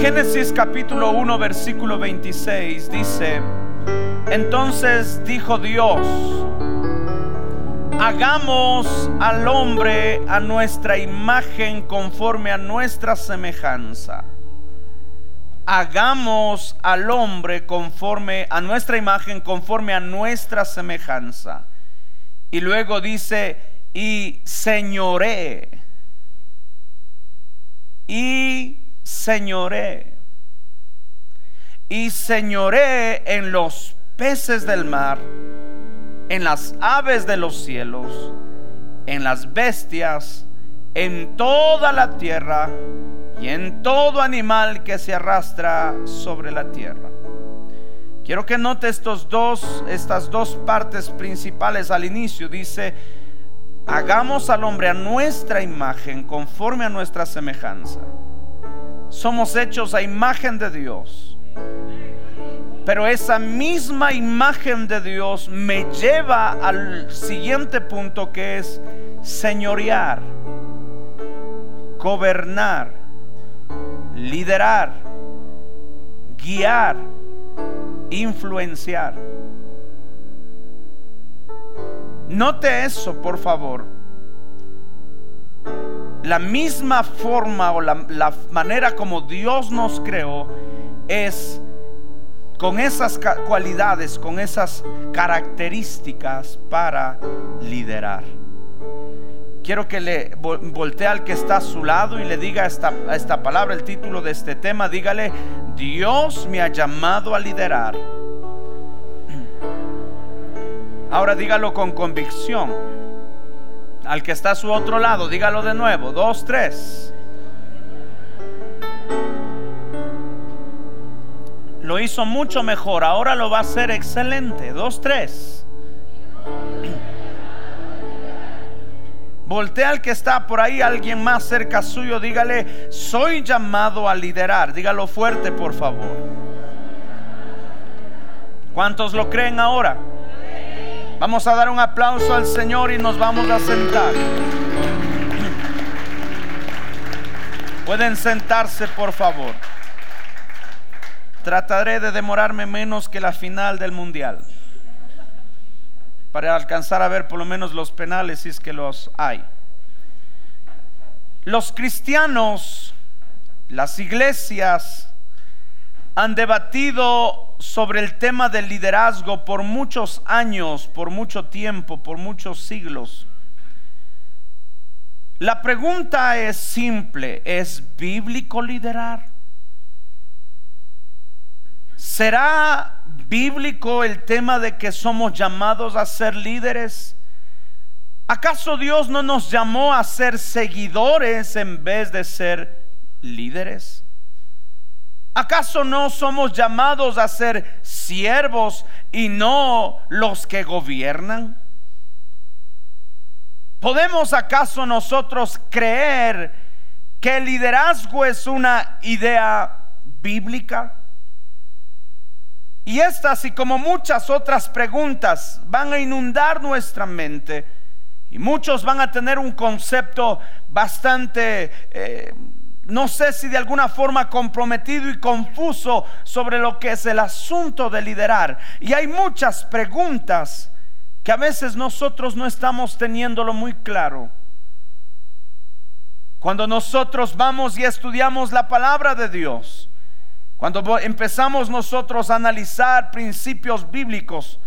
Génesis capítulo 1 versículo 26 dice, entonces dijo Dios, hagamos al hombre a nuestra imagen conforme a nuestra semejanza. Hagamos al hombre conforme a nuestra imagen, conforme a nuestra semejanza. Y luego dice, y señoré. Y señoré. Y señoré en los peces del mar, en las aves de los cielos, en las bestias, en toda la tierra y en todo animal que se arrastra sobre la tierra. Quiero que note estos dos, estas dos partes principales al inicio. Dice, hagamos al hombre a nuestra imagen, conforme a nuestra semejanza. Somos hechos a imagen de Dios. Pero esa misma imagen de Dios me lleva al siguiente punto que es señorear, gobernar, liderar, guiar, influenciar. Note eso, por favor. La misma forma o la, manera como Dios nos creó es con esas cualidades, con esas características para liderar. Quiero que le voltee al que está a su lado y le diga esta, esta palabra, el título de este tema. Dígale, Dios me ha llamado a liderar. Ahora dígalo con convicción. Al que está a su otro lado, dígalo de nuevo. Dos, tres. Lo hizo mucho mejor, ahora lo va a hacer excelente. Dos, tres. Voltea al que está por ahí, alguien más cerca suyo, dígale, soy llamado a liderar. Dígalo fuerte, por favor. ¿Cuántos lo creen ahora? Vamos a dar un aplauso al Señor y nos vamos a sentar. Pueden sentarse, por favor. Trataré de demorarme menos que la final del mundial para alcanzar a ver por lo menos los penales si es que los hay. Los cristianos, las iglesias, han debatido sobre el tema del liderazgo por muchos años, por mucho tiempo, por muchos siglos. La pregunta es simple, ¿es bíblico liderar? ¿Será bíblico el tema de que somos llamados a ser líderes? ¿Acaso Dios no nos llamó a ser seguidores en vez de ser líderes? ¿Acaso no somos llamados a ser siervos y no los que gobiernan? ¿Podemos acaso nosotros creer que el liderazgo es una idea bíblica? Y estas y como muchas otras preguntas van a inundar nuestra mente y muchos van a tener un concepto bastante, eh, no sé si de alguna forma comprometido y confuso sobre lo que es el asunto de liderar. Y hay muchas preguntas que a veces nosotros no estamos teniéndolo muy claro. Cuando nosotros vamos y estudiamos la palabra de Dios, cuando empezamos nosotros a analizar principios bíblicos,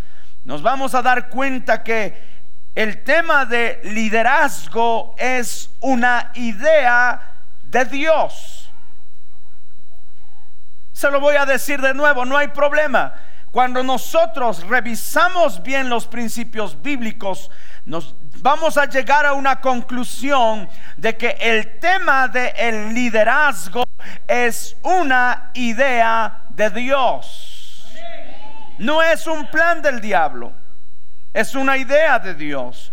nos vamos a dar cuenta que el tema de liderazgo es una idea de Dios. Se lo voy a decir de nuevo, no hay problema. Cuando nosotros revisamos bien los principios bíblicos, nos vamos a llegar a una conclusión de que el tema del liderazgo es una idea de Dios. No es un plan del diablo, es una idea de Dios.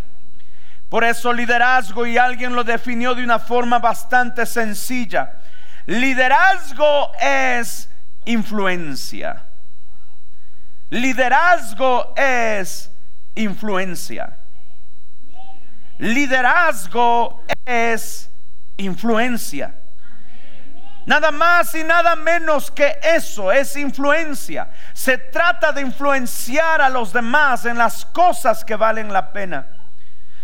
Por eso liderazgo, y alguien lo definió de una forma bastante sencilla, liderazgo es influencia. Liderazgo es influencia. Liderazgo es influencia. Nada más y nada menos que eso es influencia. Se trata de influenciar a los demás en las cosas que valen la pena.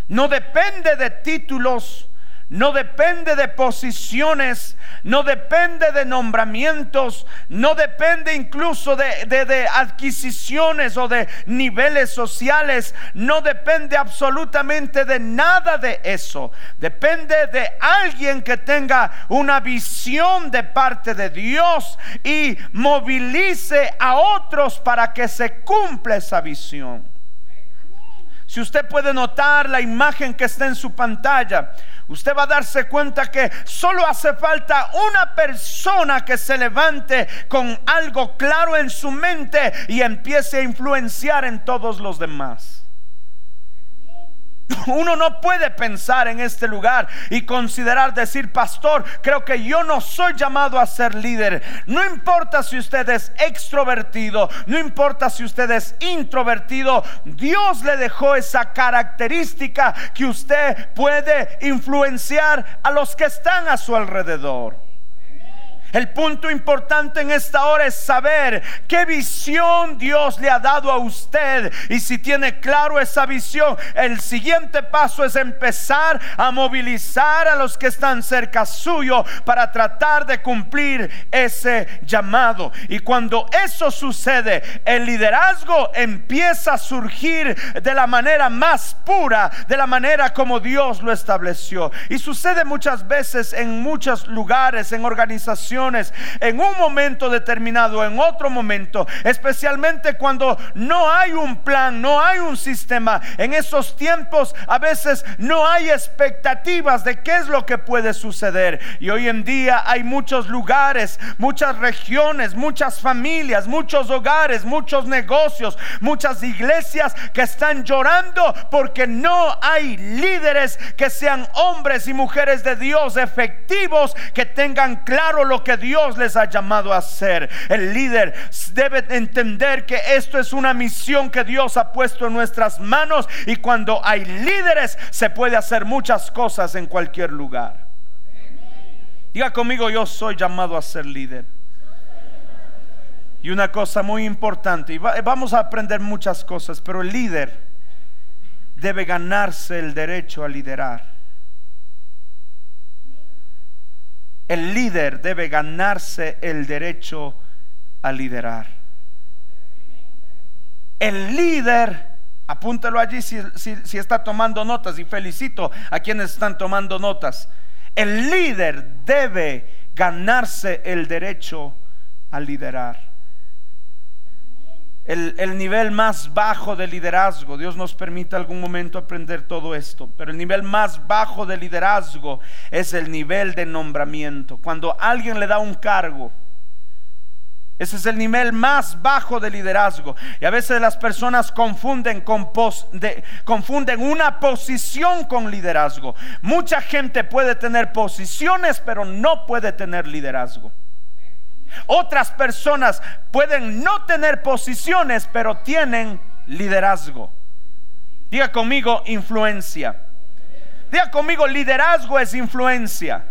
No depende de títulos, no depende de posiciones, no depende de nombramientos, no depende incluso de, adquisiciones o de niveles sociales, no depende absolutamente de nada de eso. Depende de alguien que tenga una visión de parte de Dios y movilice a otros para que se cumpla esa visión. Si usted puede notar la imagen que está en su pantalla, usted va a darse cuenta que solo hace falta una persona que se levante con algo claro en su mente y empiece a influenciar en todos los demás. Uno no puede pensar en este lugar y considerar decir, pastor, creo que yo no soy llamado a ser líder. No importa si usted es extrovertido, no importa si usted es introvertido, Dios le dejó esa característica que usted puede influenciar a los que están a su alrededor. El punto importante en esta hora es saber qué visión Dios le ha dado a usted. Y si tiene claro esa visión, el siguiente paso es empezar a movilizar a los que están cerca suyo para tratar de cumplir ese llamado. Y cuando eso sucede, el liderazgo empieza a surgir de la manera más pura, de la manera como Dios lo estableció. Y sucede muchas veces en muchos lugares, en organizaciones en un momento determinado, en otro momento, especialmente cuando no hay un plan, no hay un sistema. En esos tiempos a veces no hay expectativas de qué es lo que puede suceder. Y hoy en día hay muchos lugares, muchas regiones, muchas familias, muchos hogares, muchos negocios, muchas iglesias que están llorando porque no hay líderes que sean hombres y mujeres de Dios efectivos que tengan claro lo que Dios les ha llamado a hacer. El líder debe entender que esto es una misión que Dios ha puesto en nuestras manos y cuando hay líderes se puede hacer muchas cosas en cualquier lugar. Diga conmigo, yo soy llamado a ser líder. Y una cosa muy importante, y vamos a aprender muchas cosas, pero el líder debe ganarse el derecho a liderar. El líder debe ganarse el derecho a liderar. El líder, apúntelo allí si, si, está tomando notas y felicito a quienes están tomando notas. El líder debe ganarse el derecho a liderar el, nivel más bajo de liderazgo. Dios nos permite algún momento aprender todo esto, pero el nivel más bajo de liderazgo es el nivel de nombramiento. Cuando alguien le da un cargo, ese es el nivel más bajo de liderazgo. Y a veces las personas confunden, con confunden una posición con liderazgo. Mucha gente puede tener posiciones, pero no puede tener liderazgo. Otras personas pueden no tener posiciones, pero tienen liderazgo. Diga conmigo influencia. Diga conmigo, liderazgo es influencia.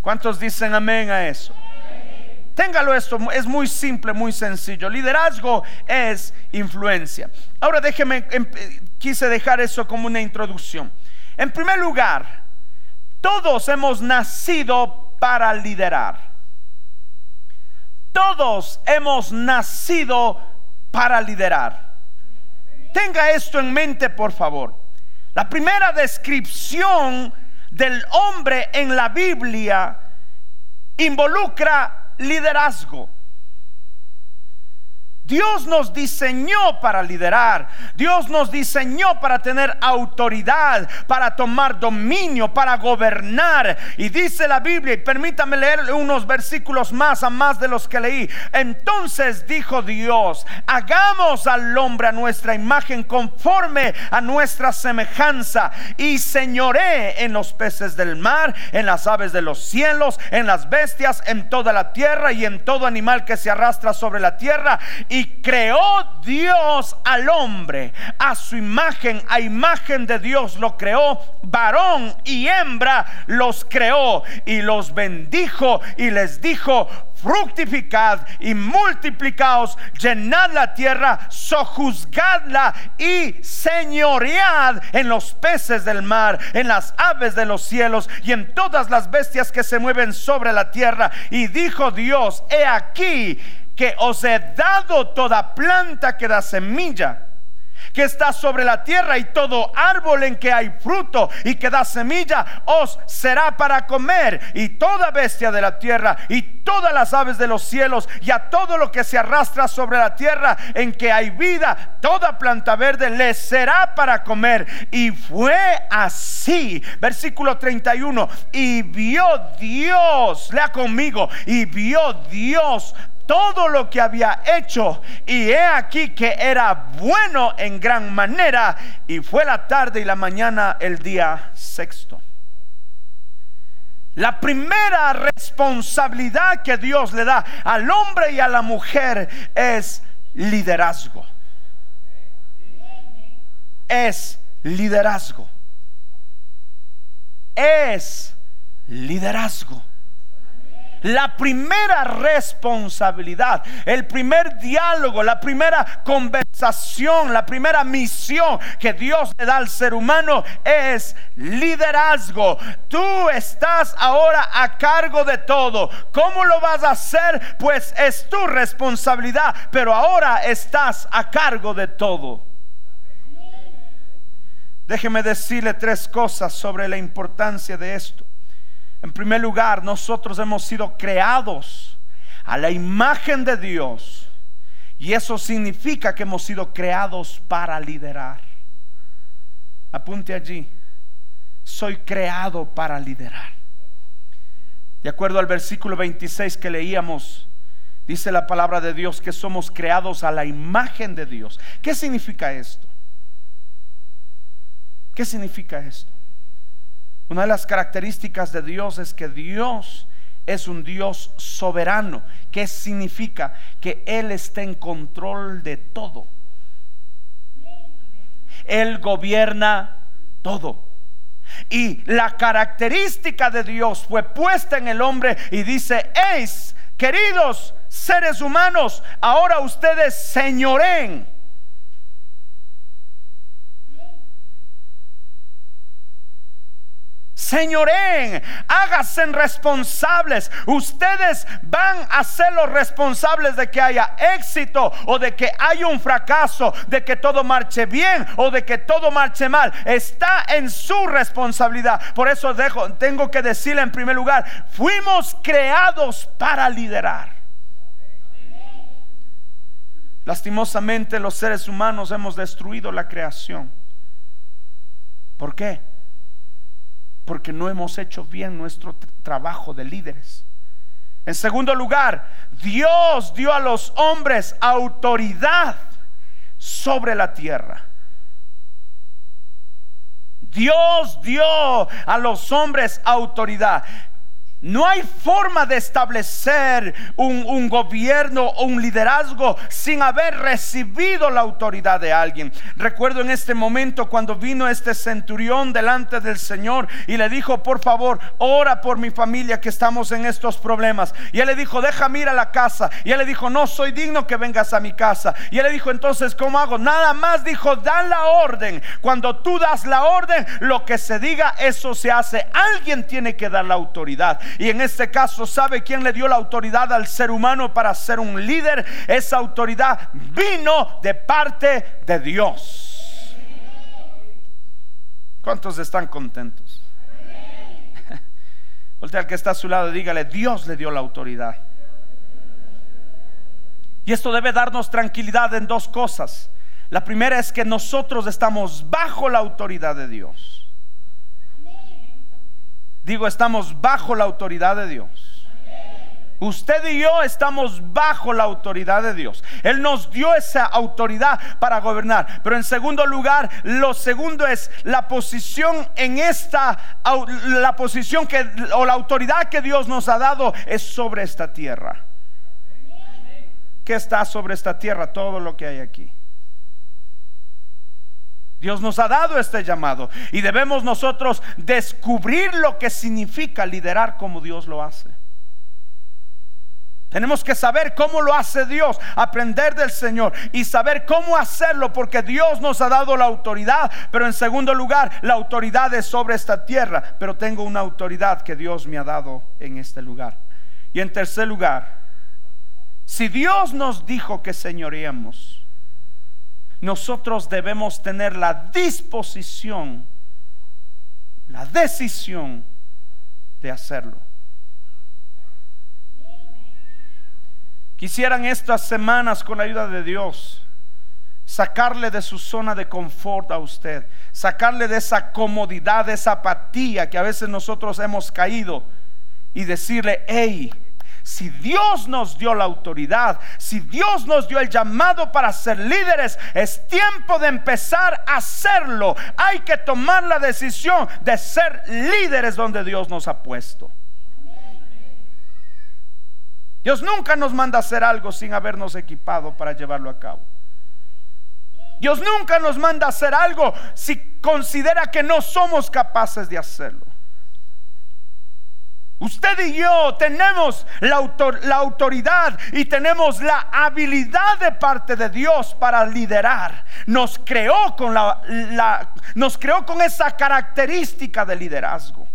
¿Cuántos dicen amén a eso? Téngalo esto, es muy simple, muy sencillo. Liderazgo es influencia. Ahora déjeme, em, quise dejar eso como una introducción. En primer lugar, todos hemos nacido para liderar. Todos hemos nacido para liderar. Tenga esto en mente, por favor. La primera descripción del hombre en la Biblia involucra liderazgo. Dios nos diseñó para liderar. Dios nos diseñó para tener autoridad, para tomar dominio, para gobernar. Y dice la Biblia, y permítame leer unos versículos más a más de los que leí. Entonces dijo Dios, hagamos al hombre a nuestra imagen conforme a nuestra semejanza y señoré en los peces del mar, en las aves de los cielos, en las bestias, en toda la tierra y en todo animal que se arrastra sobre la tierra Y creó Dios al hombre a su imagen, a imagen de Dios lo creó, varón y hembra los creó y los bendijo y les dijo, fructificad y multiplicaos, llenad la tierra, sojuzgadla y señoread en los peces del mar, en las aves de los cielos y en todas las bestias que se mueven sobre la tierra. Y dijo Dios, he aquí que os he dado toda planta que da semilla que está sobre la tierra y todo árbol en que hay fruto y que da semilla os será para comer. Y toda bestia de la tierra y todas las aves de los cielos y a todo lo que se arrastra sobre la tierra en que hay vida, toda planta verde les será para comer. Y fue así, versículo 31, y vio Dios, lea conmigo, y vio Dios todo lo que había hecho y he aquí que era bueno en gran manera y fue la tarde y la mañana el día sexto. La primera responsabilidad que Dios le da al hombre y a la mujer es liderazgo. Es liderazgo. Es liderazgo la primera responsabilidad, el primer diálogo, la primera conversación, la primera misión que Dios le da al ser humano es liderazgo. Tú estás ahora a cargo de todo. ¿Cómo lo vas a hacer? Pues es tu responsabilidad, pero ahora estás a cargo de todo. Déjeme decirle tres cosas sobre la importancia de esto. En primer lugar, nosotros hemos sido creados a la imagen de Dios. Y eso significa que hemos sido creados para liderar. Apunte allí. Soy creado para liderar. De acuerdo al versículo 26 que leíamos, dice la palabra de Dios que somos creados a la imagen de Dios. ¿Qué significa esto? ¿Qué significa esto? Una de las características de Dios es que Dios es un Dios soberano. ¿Qué significa? Que Él está en control de todo. Él gobierna todo. Y la característica de Dios fue puesta en el hombre y dice, es queridos seres humanos, ahora ustedes señoren Señoren, háganse responsables. Ustedes van a ser los responsables de que haya éxito o de que haya un fracaso, de que todo marche bien o de que todo marche mal. Está en su responsabilidad. Por eso dejo, tengo que decirle en primer lugar, fuimos creados para liderar. Lastimosamente los seres humanos hemos destruido la creación. ¿Por qué? Porque no hemos hecho bien nuestro trabajo de líderes. En segundo lugar, Dios dio a los hombres autoridad sobre la tierra. Dios dio a los hombres autoridad. No hay forma de establecer un, gobierno o un liderazgo sin haber recibido la autoridad de alguien. Recuerdo en este momento cuando vino este centurión delante del Señor y le dijo, por favor, ora por mi familia que estamos en estos problemas. Y él le dijo, déjame ir a la casa. Y él le dijo, no soy digno que vengas a mi casa. Y él le dijo, entonces, ¿cómo hago? Nada más dijo, da la orden. Cuando tú das la orden, lo que se diga, eso se hace. Alguien tiene que dar la autoridad. Y en este caso, ¿sabe quién le dio la autoridad al ser humano para ser un líder? Esa autoridad vino de parte de Dios. ¿Cuántos están contentos? Voltea al que está a su lado dígale, Dios le dio la autoridad. Y esto debe darnos tranquilidad en dos cosas. La primera es que nosotros estamos bajo la autoridad de Dios. Digo, estamos bajo la autoridad de Dios. Usted y yo estamos bajo la autoridad de Dios. Él nos dio esa autoridad para gobernar. Pero en segundo lugar, lo segundo es la posición en esta, la posición que, o la autoridad que Dios nos ha dado es sobre esta tierra. que está sobre esta tierra, todo lo que hay aquí. Dios nos ha dado este llamado y debemos nosotros descubrir lo que significa liderar como Dios lo hace. Tenemos que saber cómo lo hace Dios, aprender del Señor y saber cómo hacerlo porque Dios nos ha dado la autoridad. Pero en segundo lugar, la autoridad es sobre esta tierra, pero tengo una autoridad que Dios me ha dado en este lugar. Y en tercer lugar, si Dios nos dijo que señoreemos, nosotros debemos tener la disposición, la decisión de hacerlo. Quisieran estas semanas con la ayuda de Dios sacarle de su zona de confort a usted, sacarle de esa comodidad, de esa apatía que a veces nosotros hemos caído y decirle, hey, si Dios nos dio la autoridad, si Dios nos dio el llamado para ser líderes, es tiempo de empezar a hacerlo. Hay que tomar la decisión de ser líderes donde Dios nos ha puesto. Dios nunca nos manda a hacer algo sin habernos equipado para llevarlo a cabo. Dios nunca nos manda a hacer algo si considera que no somos capaces de hacerlo. Usted y yo tenemos la, autoridad y tenemos la habilidad de parte de Dios para liderar. Nos creó con, la, nos creó con esa característica de liderazgo.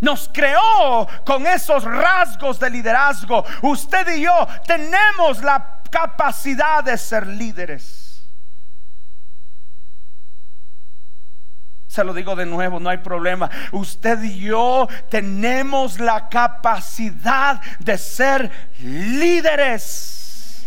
nos creó con esos rasgos de liderazgo. Usted y yo tenemos la capacidad de ser líderes. Se lo digo de nuevo, no hay problema. Usted y yo tenemos la capacidad de ser líderes.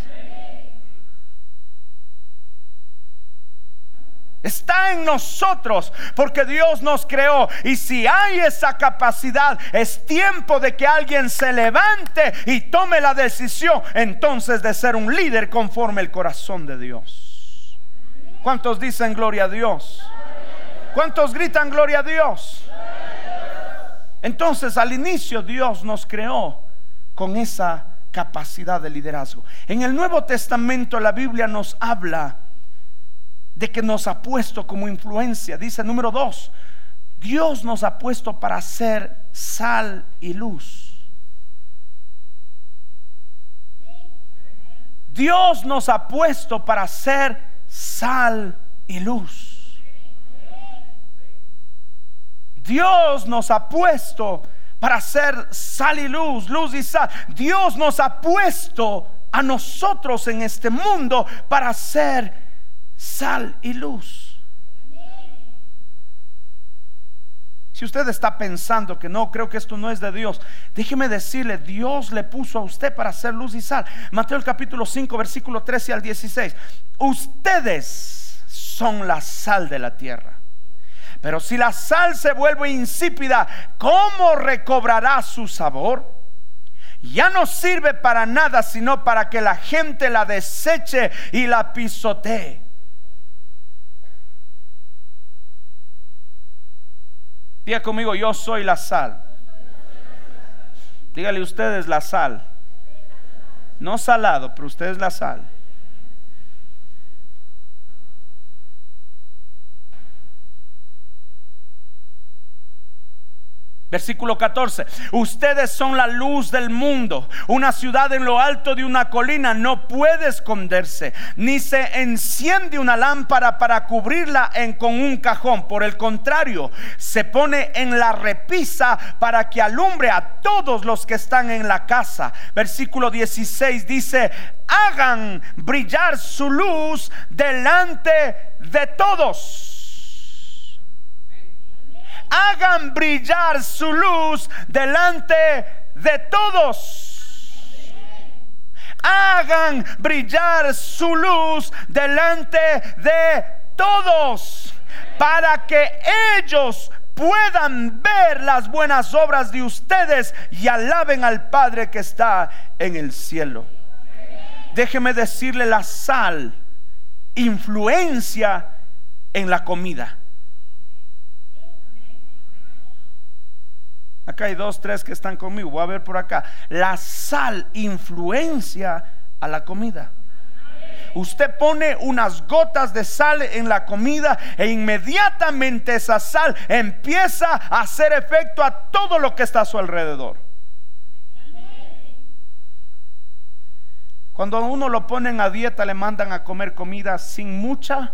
Está en nosotros porque Dios nos creó. Y si hay esa capacidad, es tiempo de que alguien se levante y tome la decisión entonces de ser un líder conforme el corazón de Dios. ¿Cuántos dicen gloria a Dios? ¿Cuántos gritan gloria a Dios? Entonces al inicio Dios nos creó con esa capacidad de liderazgo. En el Nuevo Testamento la Biblia nos habla de que nos ha puesto como influencia. Dice número dos, Dios nos ha puesto para ser sal y luz. Dios nos ha puesto para ser sal y luz. Dios nos ha puesto para ser sal y luz, luz y sal. Dios nos ha puesto a nosotros en este mundo para ser sal y luz. Si usted está pensando que no, creo que esto no es de Dios, déjeme decirle, Dios le puso a usted para hacer luz y sal. Mateo el capítulo 5, versículo 13 al 16. Ustedes son la sal de la tierra. Pero si la sal se vuelve insípida, ¿cómo recobrará su sabor? Ya no sirve para nada, sino para que la gente la deseche y la pisotee. Diga conmigo, yo soy la sal. Dígale ustedes la sal. No salado, pero ustedes la sal. Versículo 14. Ustedes son la luz del mundo. Una ciudad en lo alto de una colina no puede esconderse, ni se enciende una lámpara para cubrirla con un cajón. Por el contrario, se pone en la repisa para que alumbre a todos los que están en la casa. Versículo 16 dice, hagan brillar su luz delante de todos hagan brillar su luz delante de todos. Hagan brillar su luz delante de todos para que ellos puedan ver las buenas obras de ustedes y alaben al Padre que está en el cielo. Déjeme decirle la sal influencia en la comida. Hay dos, tres que están conmigo. Voy a ver por acá. La sal influencia a la comida. Usted pone unas gotas de sal en la comida e inmediatamente esa sal empieza a hacer efecto a todo lo que está a su alrededor. Cuando uno lo ponen a dieta, le mandan a comer comida sin mucha.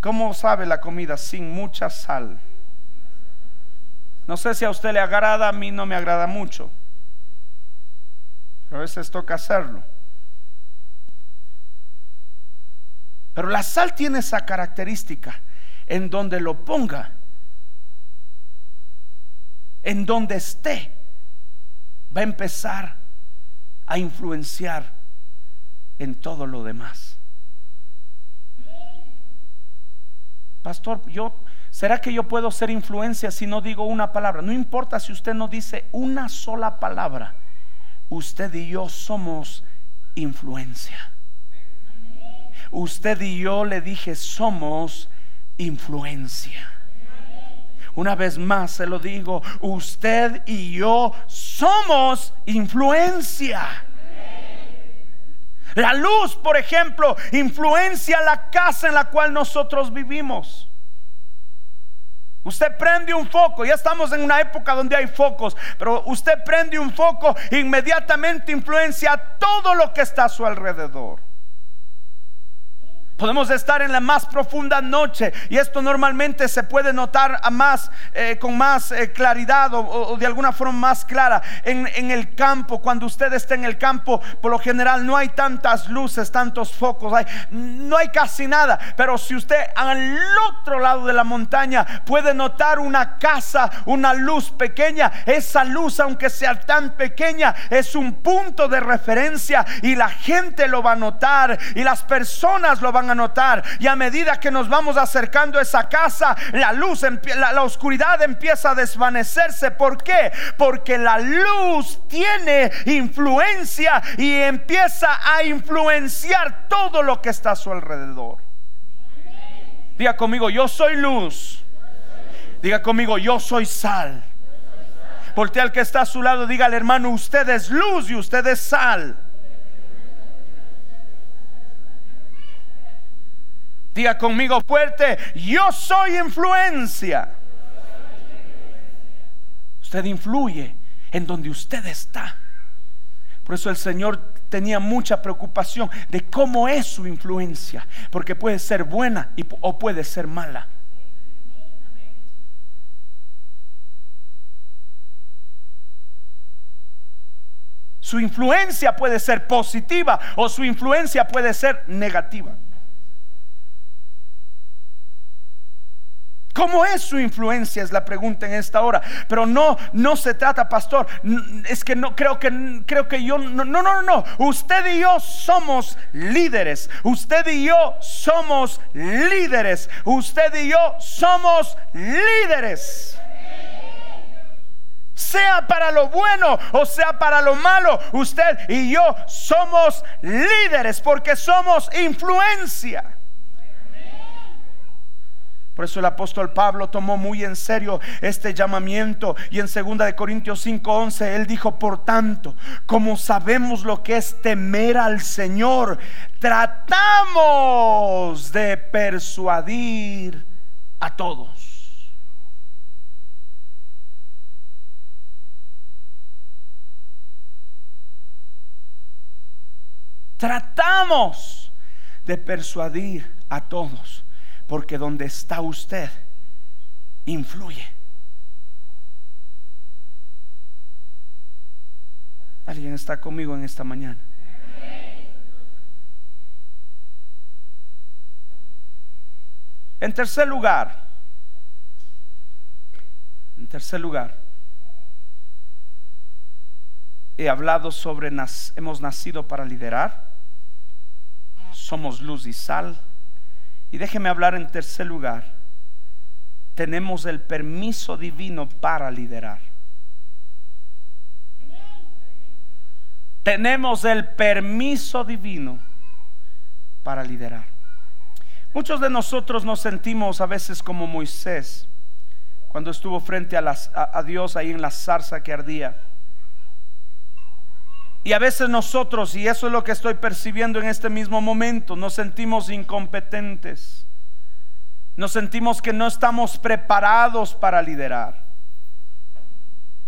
¿Cómo sabe la comida? Sin mucha sal. No sé si a usted le agrada, a mí no me agrada mucho. Pero a veces toca hacerlo. Pero la sal tiene esa característica. En donde lo ponga, en donde esté, va a empezar a influenciar en todo lo demás. Pastor, yo ¿será que yo puedo ser influencia si no digo una palabra? No importa si usted no dice una sola palabra. Usted y yo somos influencia. Usted y yo le dije somos influencia. Una vez más se lo digo, usted y yo somos influencia. La luz, por ejemplo, influencia la casa en la cual nosotros vivimos. Usted prende un foco, ya estamos en una época donde hay focos, pero usted prende un foco, inmediatamente influencia todo lo que está a su alrededor. Podemos estar en la más profunda noche y esto normalmente se puede notar más, eh, con más eh, claridad o, de alguna forma más clara en, el campo. Cuando usted está en el campo, por lo general no hay tantas luces, tantos focos, no hay casi nada. Pero si usted al otro lado de la montaña puede notar una casa, una luz pequeña, esa luz aunque sea tan pequeña es un punto de referencia y la gente lo va a notar y las personas lo van a notar. Y a medida que nos vamos acercando a esa casa, la luz, la, oscuridad empieza a desvanecerse. ¿Por qué? Porque la luz tiene influencia y empieza a influenciar todo lo que está a su alrededor. Diga conmigo, yo soy luz. Diga conmigo, yo soy sal. Voltea al que está a su lado, dígale hermano, usted es luz y usted es sal. Diga conmigo fuerte, yo soy influencia. Usted influye en donde usted está. Por eso el Señor tenía mucha preocupación de cómo es su influencia, porque puede ser buena o puede ser mala. Su influencia puede ser positiva o su influencia puede ser negativa. ¿Cómo es su influencia? Es la pregunta en esta hora. Pero no, no se trata, pastor. Es que no creo que creo que yo no, no, no, no. Usted y yo somos líderes. Usted y yo somos líderes. Usted y yo somos líderes sea para lo bueno o sea para lo malo, usted y yo somos líderes porque somos influencia. Por eso el apóstol Pablo tomó muy en serio este llamamiento y en 2 de Corintios 5:11 él dijo, "Por tanto, como sabemos lo que es temer al Señor, tratamos de persuadir a todos." Tratamos de persuadir a todos porque donde está usted, influye. ¿Alguien está conmigo en esta mañana? En tercer lugar, en tercer lugar, he hablado sobre hemos nacido para liderar, somos luz y sal, y déjeme hablar en tercer lugar. Tenemos el permiso divino para liderar. Tenemos el permiso divino para liderar. Muchos de nosotros nos sentimos a veces como Moisés, cuando estuvo frente a, a Dios ahí en la zarza que ardía. Y a veces nosotros, y eso es lo que estoy percibiendo en este mismo momento, nos sentimos incompetentes. Nos sentimos que no estamos preparados para liderar.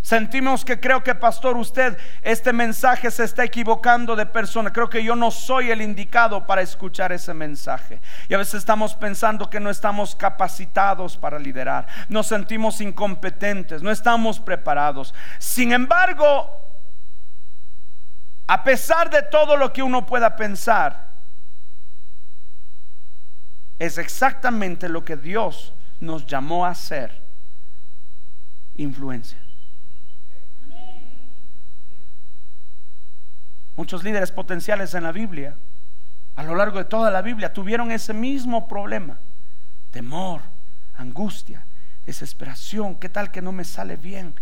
Sentimos que creo que, pastor, usted este mensaje se está equivocando de persona. Creo que yo no soy el indicado para escuchar ese mensaje. Y a veces estamos pensando que no estamos capacitados para liderar. Nos sentimos incompetentes, no estamos preparados. Sin embargo, a pesar de todo lo que uno pueda pensar, es exactamente lo que Dios nos llamó a hacer. Influencia. Muchos líderes potenciales en la Biblia, a lo largo de toda la Biblia, tuvieron ese mismo problema. Temor, angustia, desesperación, ¿qué tal que no me sale bien?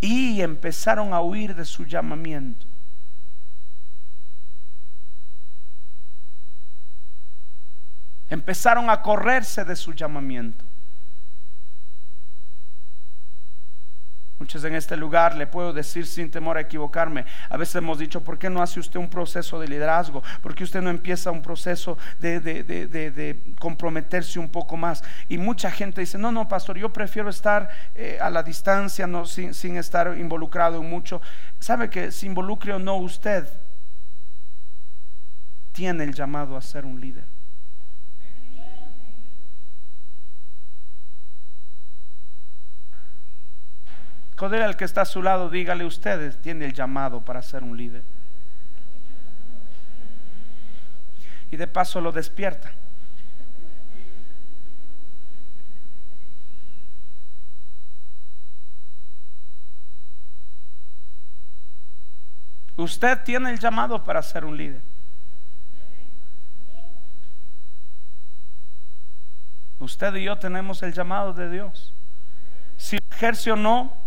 Y empezaron a huir de su llamamiento. Empezaron a correrse de su llamamiento. Muchos en este lugar le puedo decir sin temor a equivocarme. A veces hemos dicho, ¿por qué no hace usted un proceso de liderazgo? ¿Por qué usted no empieza un proceso de, comprometerse un poco más? Y mucha gente dice, no, no, pastor, yo prefiero estar eh, a la distancia, no, sin, sin estar involucrado en mucho. ¿Sabe que si involucre o no usted, tiene el llamado a ser un líder? Joder al que está a su lado, dígale ustedes, tiene el llamado para ser un líder. Y de paso lo despierta. Usted tiene el llamado para ser un líder. Usted y yo tenemos el llamado de Dios. Si ejerce o no,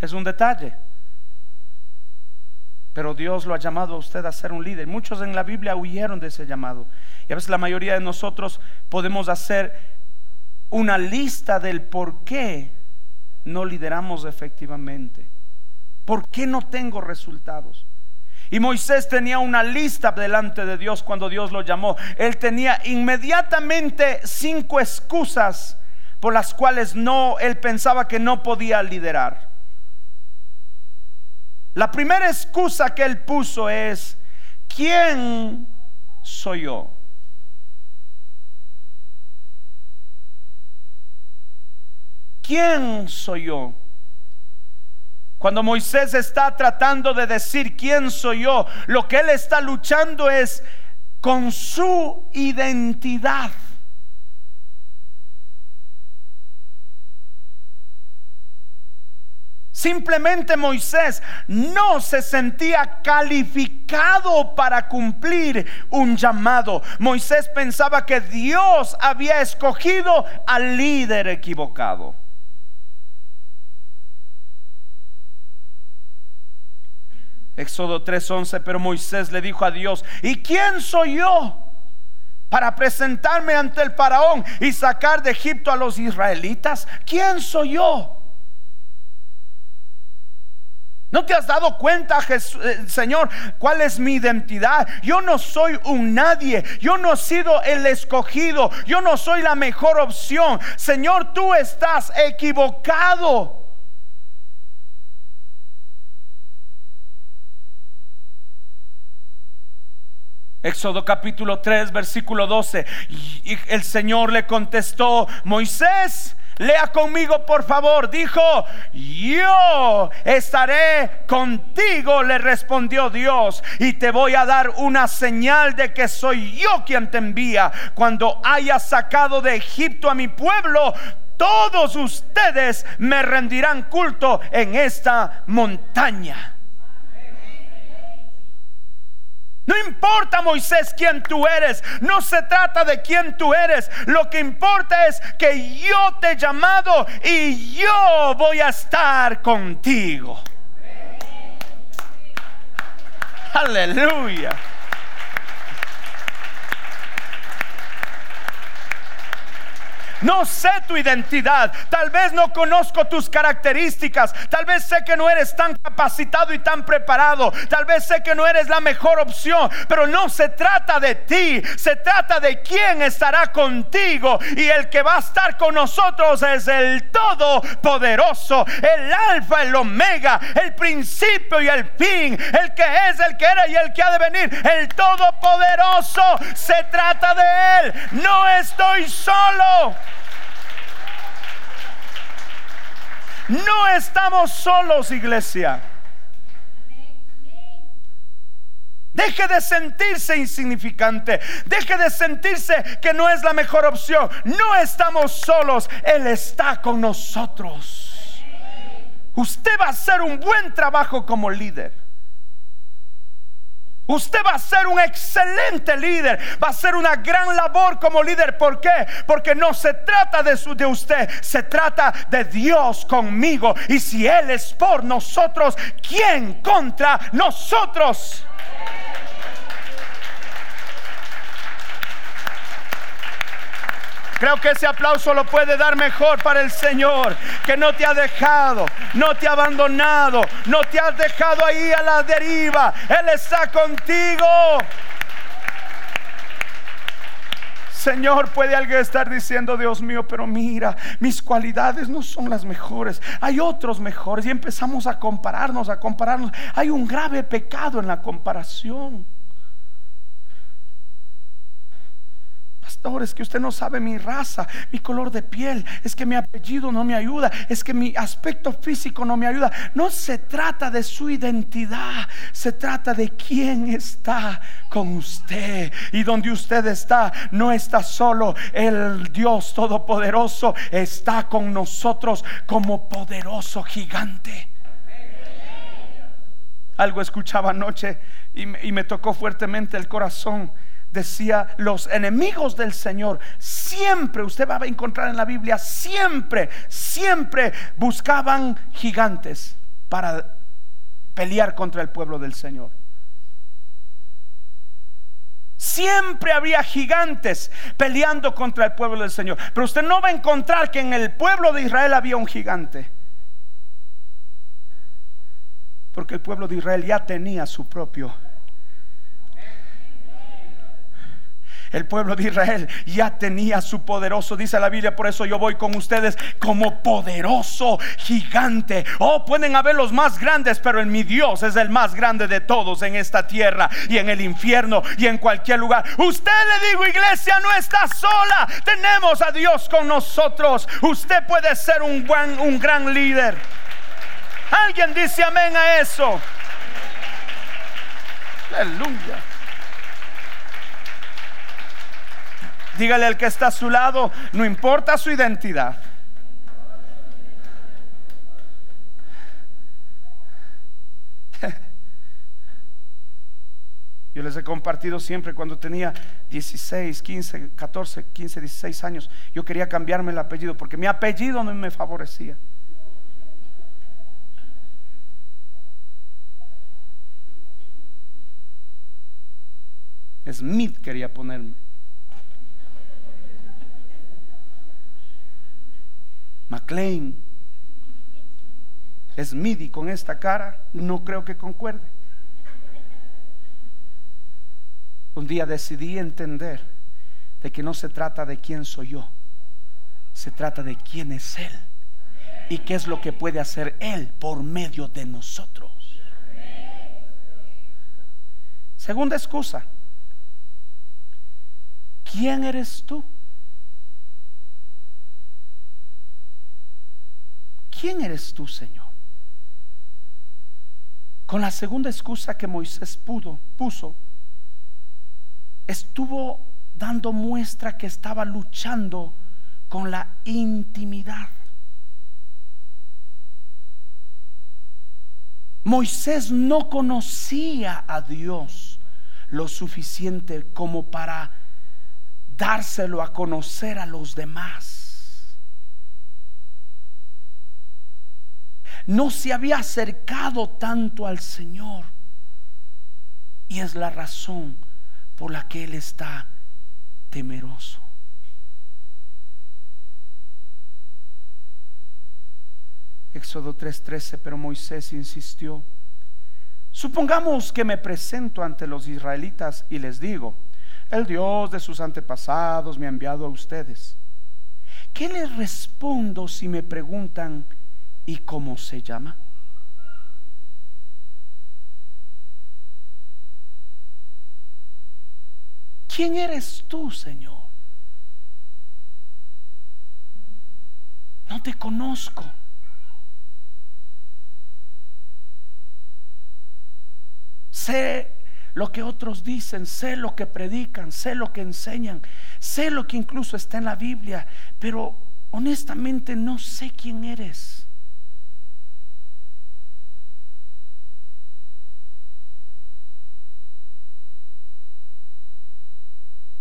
es un detalle. Pero Dios lo ha llamado a usted a ser un líder. Muchos en la Biblia huyeron de ese llamado. Y a veces la mayoría de nosotros podemos hacer una lista del por qué no lideramos efectivamente. ¿Por qué no tengo resultados? Y Moisés tenía una lista delante de Dios cuando Dios lo llamó. Él tenía inmediatamente cinco excusas por las cuales no él pensaba que no podía liderar. La primera excusa que él puso es, ¿quién soy yo? ¿Quién soy yo? Cuando Moisés está tratando de decir quién soy yo, lo que él está luchando es con su identidad. Simplemente Moisés no se sentía calificado para cumplir un llamado. Moisés pensaba que Dios había escogido al líder equivocado. Éxodo 3:11, pero Moisés le dijo a Dios, ¿y quién soy yo? Para presentarme ante el faraón y sacar de Egipto a los israelitas. ¿Quién soy yo? ¿No te has dado cuenta, eh, Señor, cuál es mi identidad? Yo no soy un nadie, yo no he sido el escogido, yo no soy la mejor opción. Señor, tú estás equivocado. Éxodo capítulo 3, versículo 12. Y el Señor le contestó, Moisés, Lea conmigo, por favor. Dijo, yo estaré contigo, le respondió Dios, y te voy a dar una señal de que soy yo quien te envía. Cuando haya sacado de Egipto a mi pueblo, todos ustedes me rendirán culto en esta montaña. No importa, Moisés, quién tú eres. No se trata de quién tú eres. Lo que importa es que yo te he llamado y yo voy a estar contigo. Aleluya. No sé tu identidad. Tal vez no conozco tus características. Tal vez sé que no eres tan capacitado y tan preparado. Tal vez sé que no eres la mejor opción. Pero no se trata de ti. Se trata de quién estará contigo. Y el que va a estar con nosotros es el Todopoderoso. El Alfa, el Omega. El principio y el fin. El que es, el que era y el que ha de venir. El Todopoderoso. Se trata de Él. No estoy solo. No estamos solos, iglesia. Deje de sentirse insignificante. Deje de sentirse que no es la mejor opción. No estamos solos. Él está con nosotros. Usted va a hacer un buen trabajo como líder. Usted va a ser un excelente líder, va a ser una gran labor como líder. ¿Por qué? Porque no se trata de, su, de usted, se trata de Dios conmigo. Y si Él es por nosotros, ¿quién contra nosotros? Creo que ese aplauso lo puede dar mejor para el Señor, que no te ha dejado, no te ha abandonado, no te ha dejado ahí a la deriva. Él está contigo. Señor, puede alguien estar diciendo, Dios mío, pero mira, mis cualidades no son las mejores, hay otros mejores y empezamos a compararnos, a compararnos. Hay un grave pecado en la comparación. Es que usted no sabe mi raza, mi color de piel, es que mi apellido no me ayuda, es que mi aspecto físico no me ayuda. No se trata de su identidad, se trata de quién está con usted. Y donde usted está, no está solo. El Dios Todopoderoso está con nosotros como poderoso gigante. Algo escuchaba anoche y me tocó fuertemente el corazón decía, los enemigos del Señor siempre, usted va a encontrar en la Biblia, siempre, siempre buscaban gigantes para pelear contra el pueblo del Señor. Siempre había gigantes peleando contra el pueblo del Señor. Pero usted no va a encontrar que en el pueblo de Israel había un gigante. Porque el pueblo de Israel ya tenía su propio El pueblo de Israel ya tenía su poderoso, dice la Biblia, por eso yo voy con ustedes como poderoso gigante. Oh, pueden haber los más grandes, pero en mi Dios es el más grande de todos en esta tierra y en el infierno y en cualquier lugar. Usted le digo, iglesia, no está sola. Tenemos a Dios con nosotros. Usted puede ser un, un gran líder. Alguien dice amén a eso. Aleluya. Dígale al que está a su lado, no importa su identidad. Yo les he compartido siempre cuando tenía 16, 15, 14, 15, 16 años. Yo quería cambiarme el apellido porque mi apellido no me favorecía. Smith quería ponerme. McLean, midi con esta cara, no creo que concuerde. Un día decidí entender de que no se trata de quién soy yo, se trata de quién es Él y qué es lo que puede hacer Él por medio de nosotros. Segunda excusa, ¿quién eres tú? ¿Quién eres tú, Señor? Con la segunda excusa que Moisés pudo, puso, estuvo dando muestra que estaba luchando con la intimidad. Moisés no conocía a Dios lo suficiente como para dárselo a conocer a los demás. no se había acercado tanto al Señor. Y es la razón por la que Él está temeroso. Éxodo 3:13, pero Moisés insistió, supongamos que me presento ante los israelitas y les digo, el Dios de sus antepasados me ha enviado a ustedes. ¿Qué les respondo si me preguntan ¿y cómo se llama? ¿Quién eres tú, Señor? No te conozco. Sé lo que otros dicen, sé lo que predican, sé lo que enseñan, sé lo que incluso está en la Biblia, pero honestamente no sé quién eres.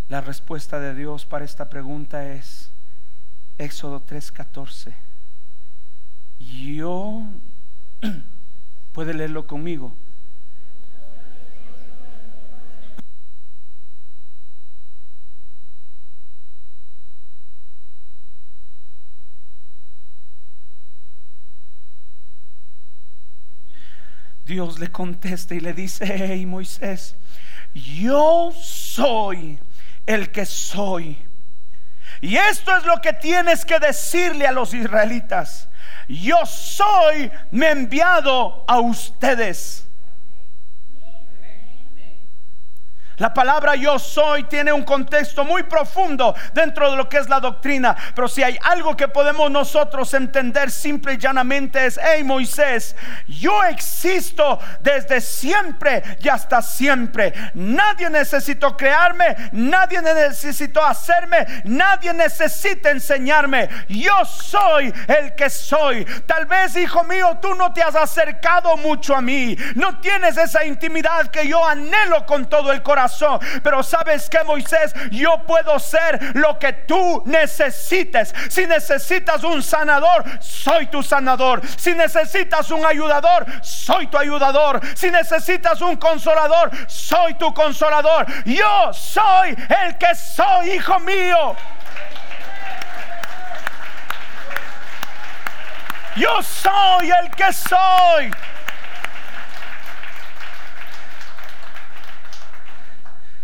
La respuesta de Dios para esta pregunta es Éxodo 3:14. Yo, puede leerlo conmigo. Dios le contesta y le dice, hey Moisés, yo soy el que soy. Y esto es lo que tienes que decirle a los israelitas. Yo soy, me enviado a ustedes. La palabra yo soy tiene un contexto muy profundo dentro de lo que es la doctrina. Pero si hay algo que podemos nosotros entender simple y llanamente es, hey Moisés, yo existo desde siempre y hasta siempre. Nadie necesitó crearme, nadie necesitó hacerme, nadie necesita enseñarme. Yo soy el que soy. Tal vez, hijo mío, tú no te has acercado mucho a mí. No tienes esa intimidad que yo anhelo con todo el corazón pero sabes que Moisés, yo puedo ser lo que tú necesites. Si necesitas un sanador, soy tu sanador. Si necesitas un ayudador, soy tu ayudador. Si necesitas un consolador, soy tu consolador. Yo soy el que soy, hijo mío. Yo soy el que soy.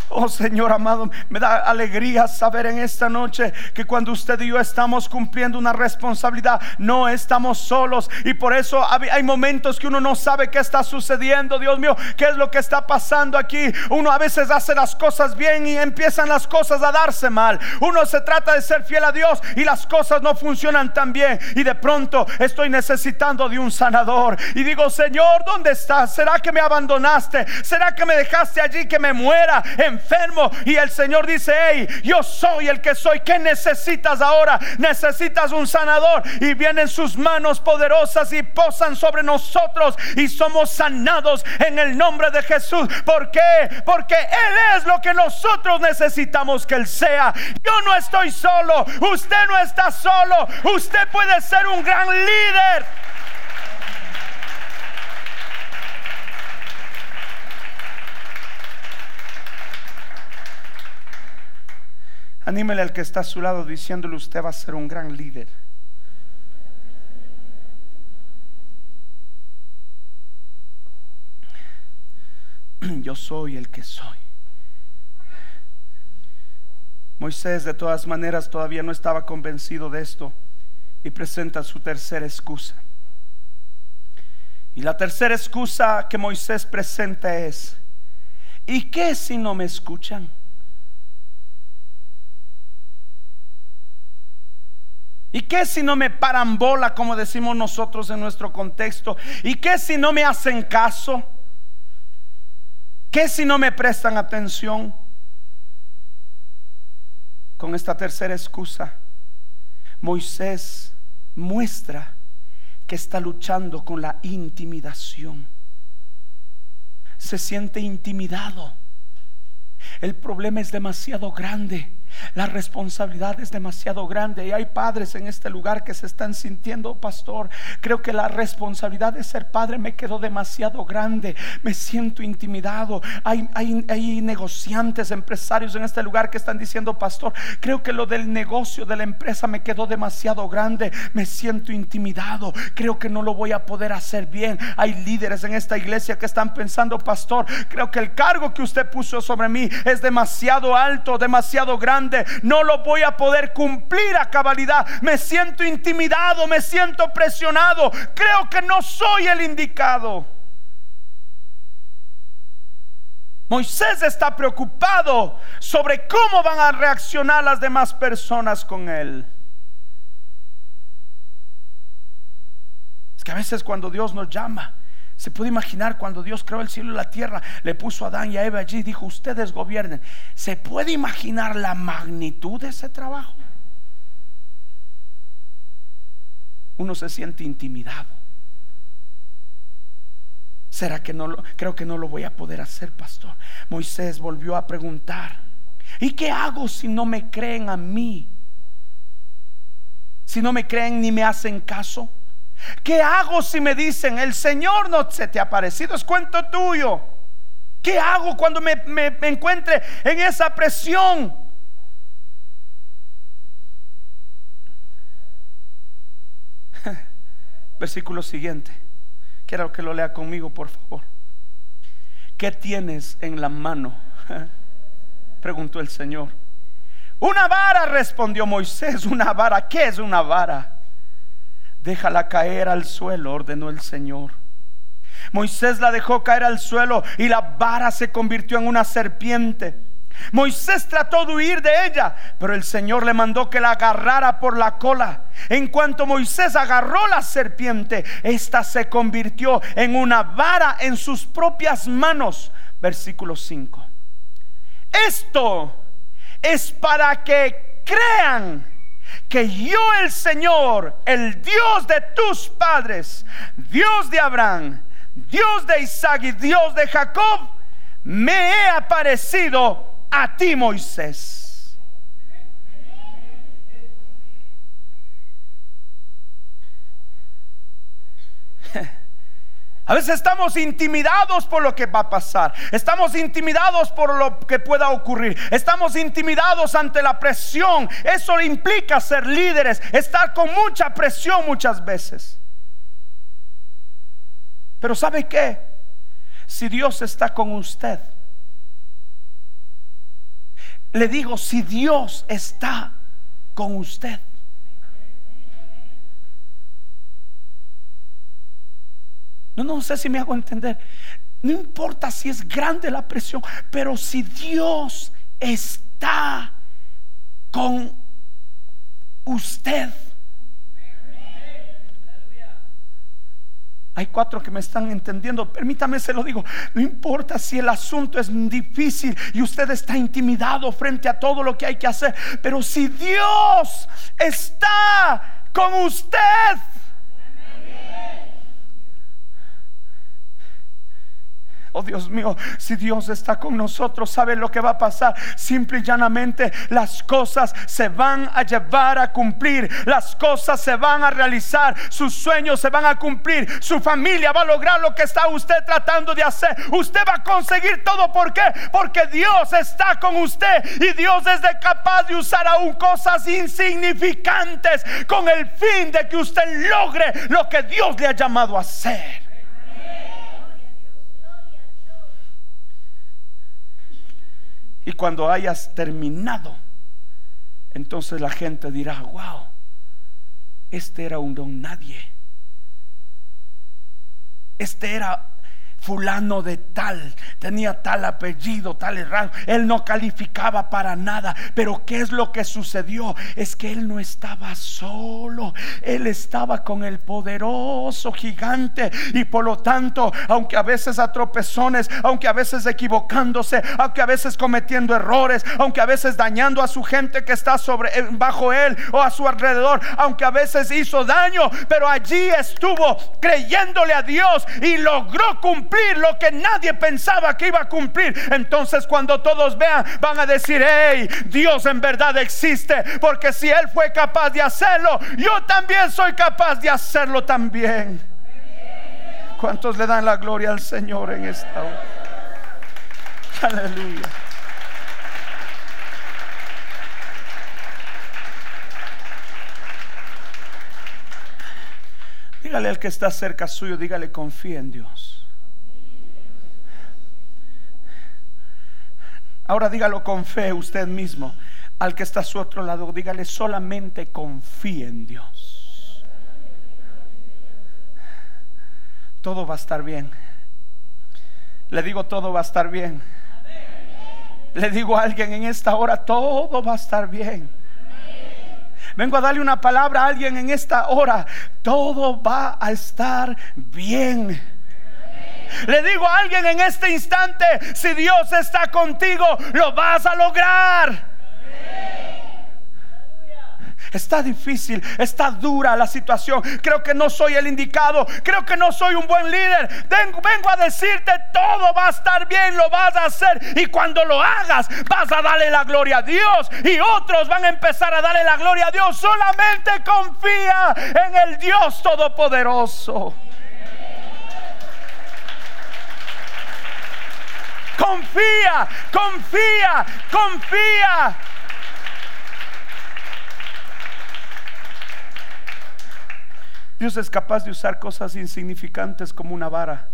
Oh Señor amado, me da alegría saber en esta noche que cuando usted y yo estamos cumpliendo una responsabilidad, no estamos solos. Y por eso hay momentos que uno no sabe qué está sucediendo, Dios mío, qué es lo que está pasando aquí. Uno a veces hace las cosas bien y empiezan las cosas a darse mal. Uno se trata de ser fiel a Dios y las cosas no funcionan tan bien. Y de pronto estoy necesitando de un sanador. Y digo, Señor, ¿dónde estás? ¿Será que me abandonaste? ¿Será que me dejaste allí que me muera? En enfermo y el Señor dice, hey, yo soy el que soy. ¿Qué necesitas ahora? Necesitas un sanador y vienen sus manos poderosas y posan sobre nosotros y somos sanados en el nombre de Jesús. ¿Por qué? Porque Él es lo que nosotros necesitamos que Él sea. Yo no estoy solo, usted no está solo, usted puede ser un gran líder. Anímele al que está a su lado diciéndole usted va a ser un gran líder. Yo soy el que soy. Moisés de todas maneras todavía no estaba convencido de esto y presenta su tercera excusa. Y la tercera excusa que Moisés presenta es, ¿y qué si no me escuchan? ¿Y qué si no me paran bola, como decimos nosotros en nuestro contexto? ¿Y qué si no me hacen caso? ¿Qué si no me prestan atención? Con esta tercera excusa, Moisés muestra que está luchando con la intimidación. Se siente intimidado. El problema es demasiado grande La responsabilidad es demasiado grande y hay padres en este lugar que se están sintiendo, pastor. Creo que la responsabilidad de ser padre me quedó demasiado grande. Me siento intimidado. Hay, hay, negociantes, empresarios en este lugar que están diciendo, pastor, creo que lo del negocio de la empresa me quedó demasiado grande. Me siento intimidado. Creo que no lo voy a poder hacer bien. Hay líderes en esta iglesia que están pensando, pastor, creo que el cargo que usted puso sobre mí es demasiado alto, demasiado grande no lo voy a poder cumplir a cabalidad. Me siento intimidado, me siento presionado. Creo que no soy el indicado. Moisés está preocupado sobre cómo van a reaccionar las demás personas con él. Es que a veces cuando Dios nos llama, se puede imaginar cuando Dios creó el cielo y la tierra, le puso a Adán y a Eva allí y dijo, ustedes gobiernen. ¿Se puede imaginar la magnitud de ese trabajo? Uno se siente intimidado. ¿Será que no lo, creo que no lo voy a poder hacer, pastor? Moisés volvió a preguntar, ¿y qué hago si no me creen a mí? Si no me creen ni me hacen caso. ¿Qué hago si me dicen, el Señor no se te ha parecido? Es cuento tuyo. ¿Qué hago cuando me, encuentre en esa presión? Versículo siguiente. Quiero que lo lea conmigo, por favor. ¿Qué tienes en la mano? Preguntó el Señor. Una vara, respondió Moisés. Una vara. ¿Qué es una vara? Déjala caer al suelo, ordenó el Señor. Moisés la dejó caer al suelo y la vara se convirtió en una serpiente. Moisés trató de huir de ella, pero el Señor le mandó que la agarrara por la cola. En cuanto Moisés agarró la serpiente, esta se convirtió en una vara en sus propias manos. Versículo 5. Esto es para que crean que yo el Señor, el Dios de tus padres, Dios de Abraham, Dios de Isaac y Dios de Jacob, me he aparecido a ti, Moisés. A veces estamos intimidados por lo que va a pasar. Estamos intimidados por lo que pueda ocurrir. Estamos intimidados ante la presión. Eso implica ser líderes, estar con mucha presión muchas veces. Pero ¿sabe qué? Si Dios está con usted, le digo, si Dios está con usted, No, no sé si me hago entender. No importa si es grande la presión, pero si Dios está con usted. Hay cuatro que me están entendiendo. Permítame, se lo digo. No importa si el asunto es difícil y usted está intimidado frente a todo lo que hay que hacer. Pero si Dios está con usted, Oh Dios mío, si Dios está con nosotros, ¿sabe lo que va a pasar? Simple y llanamente las cosas se van a llevar a cumplir, las cosas se van a realizar, sus sueños se van a cumplir, su familia va a lograr lo que está usted tratando de hacer. Usted va a conseguir todo, ¿por qué? Porque Dios está con usted y Dios es capaz de usar aún cosas insignificantes con el fin de que usted logre lo que Dios le ha llamado a hacer. Y cuando hayas terminado, entonces la gente dirá, wow, este era un don nadie. Este era fulano de tal, tenía tal apellido, tal rango. Él no calificaba para nada. Pero ¿qué es lo que sucedió? Es que él no estaba solo. Él estaba con el poderoso gigante. Y por lo tanto, aunque a veces a tropezones, aunque a veces equivocándose, aunque a veces cometiendo errores, aunque a veces dañando a su gente que está sobre eh, bajo él o a su alrededor, aunque a veces hizo daño, pero allí estuvo creyéndole a Dios y logró cumplir lo que nadie pensaba que iba a cumplir. Entonces cuando todos vean, van a decir, hey, Dios en verdad existe. Porque si Él fue capaz de hacerlo, yo también soy capaz de hacerlo también. ¿Cuántos le dan la gloria al Señor en esta hora? Aleluya. Dígale al que está cerca suyo, dígale, confía en Dios. Ahora dígalo con fe usted mismo. Al que está a su otro lado, dígale solamente confía en Dios. Todo va a estar bien. Le digo, todo va a estar bien. Le digo a alguien en esta hora, todo va a estar bien. Vengo a darle una palabra a alguien en esta hora. Todo va a estar bien. Le digo a alguien en este instante, si Dios está contigo, lo vas a lograr. Está difícil, está dura la situación. Creo que no soy el indicado. Creo que no soy un buen líder. Vengo, a decirte, todo va a estar bien, lo vas a hacer. Y cuando lo hagas, vas a darle la gloria a Dios. Y otros van a empezar a darle la gloria a Dios. Solamente confía en el Dios Todopoderoso. Confía, confía, confía. Dios es capaz de usar cosas insignificantes como una vara.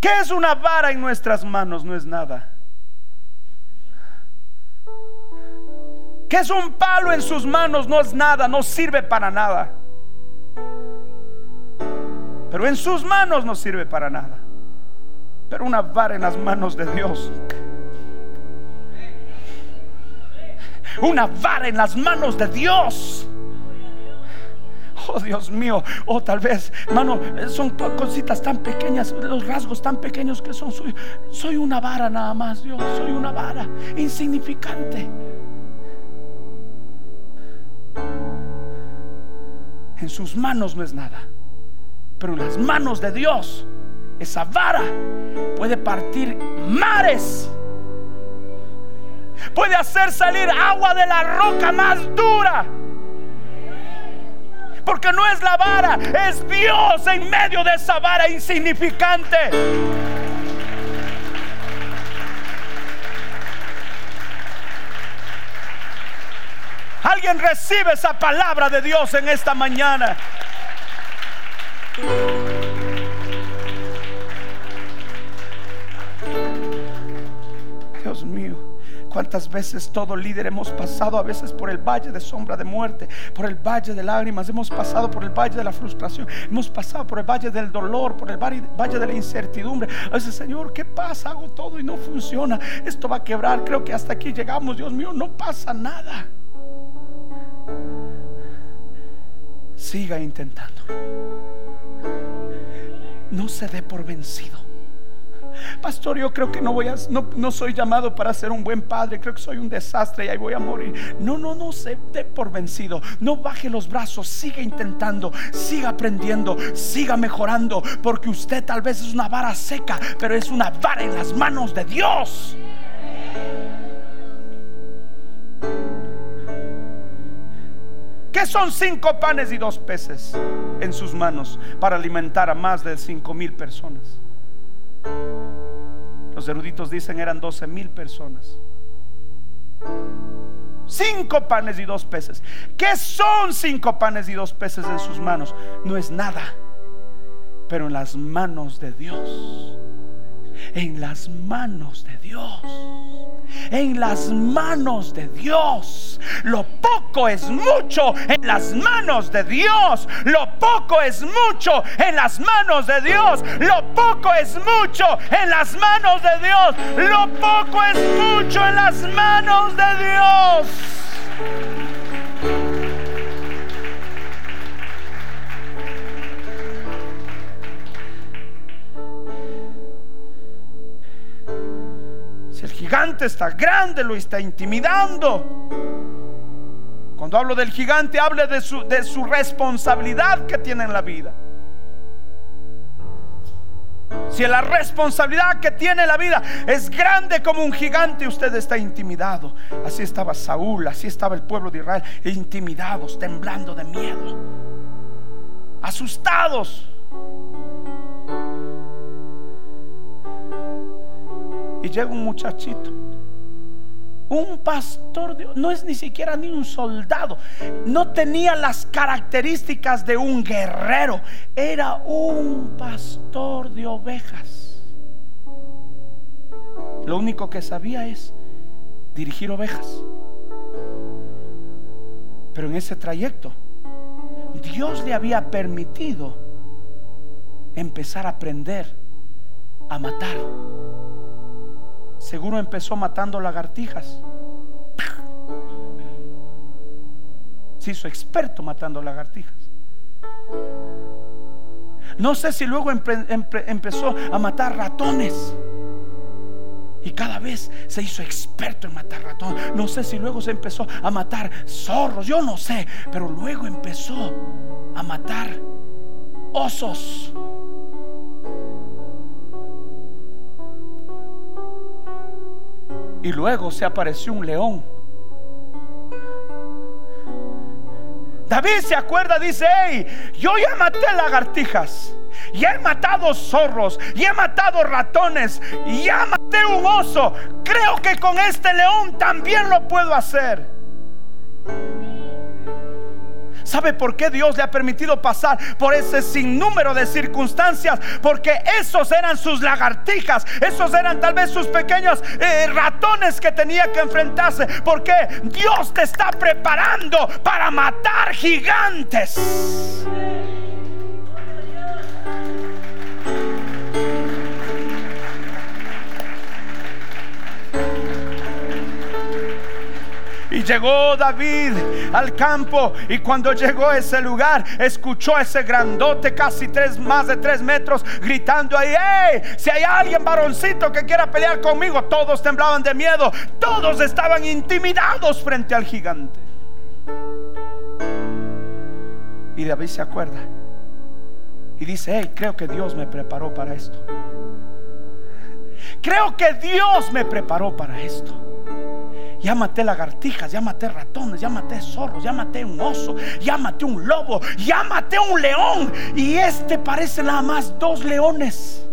¿Qué es una vara en nuestras manos? No es nada. ¿Qué es un palo en sus manos? No es nada, no sirve para nada. Pero en sus manos no sirve para nada. Pero una vara en las manos de Dios. Una vara en las manos de Dios oh Dios mío, oh tal vez, hermano, son cositas tan pequeñas, los rasgos tan pequeños que son. Soy, soy una vara nada más, Dios, soy una vara insignificante. En sus manos no es nada, pero en las manos de Dios, esa vara puede partir mares puede hacer salir agua de la roca más dura. Porque no es la vara, es Dios en medio de esa vara insignificante. Alguien recibe esa palabra de Dios en esta mañana. Dios mío. Cuántas veces todo líder hemos pasado a veces por el valle de sombra de muerte, por el valle de lágrimas, hemos pasado por el valle de la frustración, hemos pasado por el valle del dolor, por el valle de la incertidumbre. A veces, Señor, ¿qué pasa? Hago todo y no funciona. Esto va a quebrar. Creo que hasta aquí llegamos. Dios mío, no pasa nada. Siga intentando. No se dé por vencido. Pastor, yo creo que no voy a, no, soy llamado para ser un buen padre. Creo que soy un desastre y ahí voy a morir. No, no, no se dé por vencido. No baje los brazos. Siga intentando. Siga aprendiendo. Siga mejorando. Porque usted tal vez es una vara seca, pero es una vara en las manos de Dios. ¿Qué son cinco panes y dos peces en sus manos para alimentar a más de cinco mil personas? Los eruditos dicen eran 12 mil personas. Cinco panes y dos peces. ¿Qué son cinco panes y dos peces en sus manos? No es nada. Pero en las manos de Dios. En las manos de Dios en las manos de Dios. Lo poco es mucho en las manos de Dios. Lo poco es mucho en las manos de Dios. Lo poco es mucho en las manos de Dios. Lo poco es mucho en las manos de Dios. Gigante está grande, lo está intimidando. Cuando hablo del gigante, hablo de su, de su responsabilidad que tiene en la vida. Si la responsabilidad que tiene la vida es grande como un gigante, usted está intimidado. Así estaba Saúl, así estaba el pueblo de Israel, intimidados, temblando de miedo, asustados. Y llega un muchachito un pastor, no es ni siquiera ni un soldado, no tenía las características de un guerrero, era un pastor de ovejas. Lo único que sabía es dirigir ovejas. Pero en ese trayecto, Dios le había permitido empezar a aprender a matar Seguro empezó matando lagartijas. Se hizo experto matando lagartijas. No sé si luego empezó a matar ratones. Y cada vez se hizo experto en matar ratones. No sé si luego se empezó a matar zorros. Yo no sé. Pero luego empezó a matar osos. Y luego se apareció un león. David se acuerda, dice, hey, yo ya maté lagartijas, ya he matado zorros, ya he matado ratones, ya maté un oso. Creo que con este león también lo puedo hacer. ¿Sabe por qué Dios le ha permitido pasar por ese sinnúmero de circunstancias? Porque esos eran sus lagartijas, esos eran tal vez sus pequeños eh, ratones que tenía que enfrentarse. Porque Dios te está preparando para matar gigantes. Y llegó David al campo y cuando llegó a ese lugar escuchó a ese grandote casi tres, más de tres metros gritando ahí, hey, si hay alguien varoncito que quiera pelear conmigo, todos temblaban de miedo, todos estaban intimidados frente al gigante. Y David se acuerda y dice, hey, creo que Dios me preparó para esto. Creo que Dios me preparó para esto. Maté lagartijas, maté ratones, maté zorros, maté un oso, maté un lobo, maté un león. Y este parece nada más dos leones.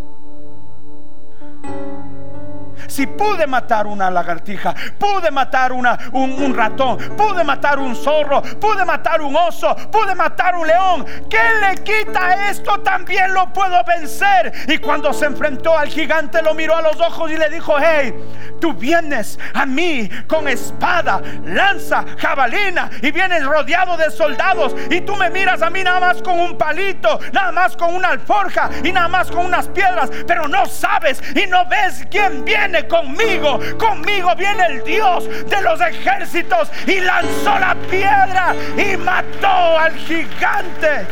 Si pude matar una lagartija, pude matar una, un, ratón, pude matar un zorro, pude matar un oso, pude matar un león, ¿qué le quita esto? También lo puedo vencer. Y cuando se enfrentó al gigante, lo miró a los ojos y le dijo: Hey, tú vienes a mí con espada, lanza, jabalina y vienes rodeado de soldados. Y tú me miras a mí nada más con un palito, nada más con una alforja y nada más con unas piedras, pero no sabes y no ves quién viene conmigo. Conmigo viene el Dios de los ejércitos y lanzó la piedra y mató al gigante.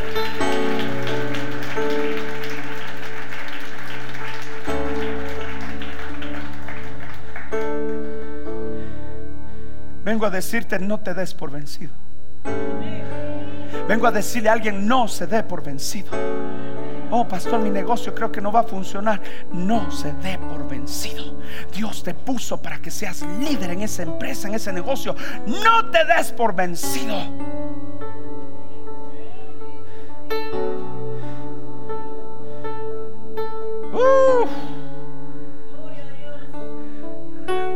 Vengo a decirte, no te des por vencido. Vengo a decirle a alguien, no se dé por vencido oh pastor, mi negocio creo que no va a funcionar. No se dé por vencido. Dios te puso para que seas líder en esa empresa, en ese negocio. No te des por vencido.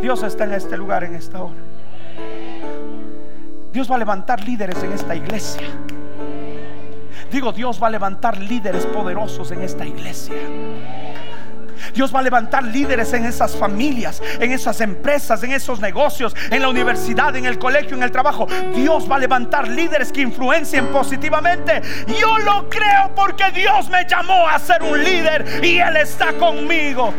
Dios está en este lugar, en esta hora. Dios va a levantar líderes en esta iglesia. Digo, Dios va a levantar líderes poderosos en esta iglesia. Dios va a levantar líderes en esas familias, en esas empresas, en esos negocios, en la universidad, en el colegio, en el trabajo. Dios va a levantar líderes que influencien positivamente. Yo lo creo porque Dios me llamó a ser un líder y Él está conmigo.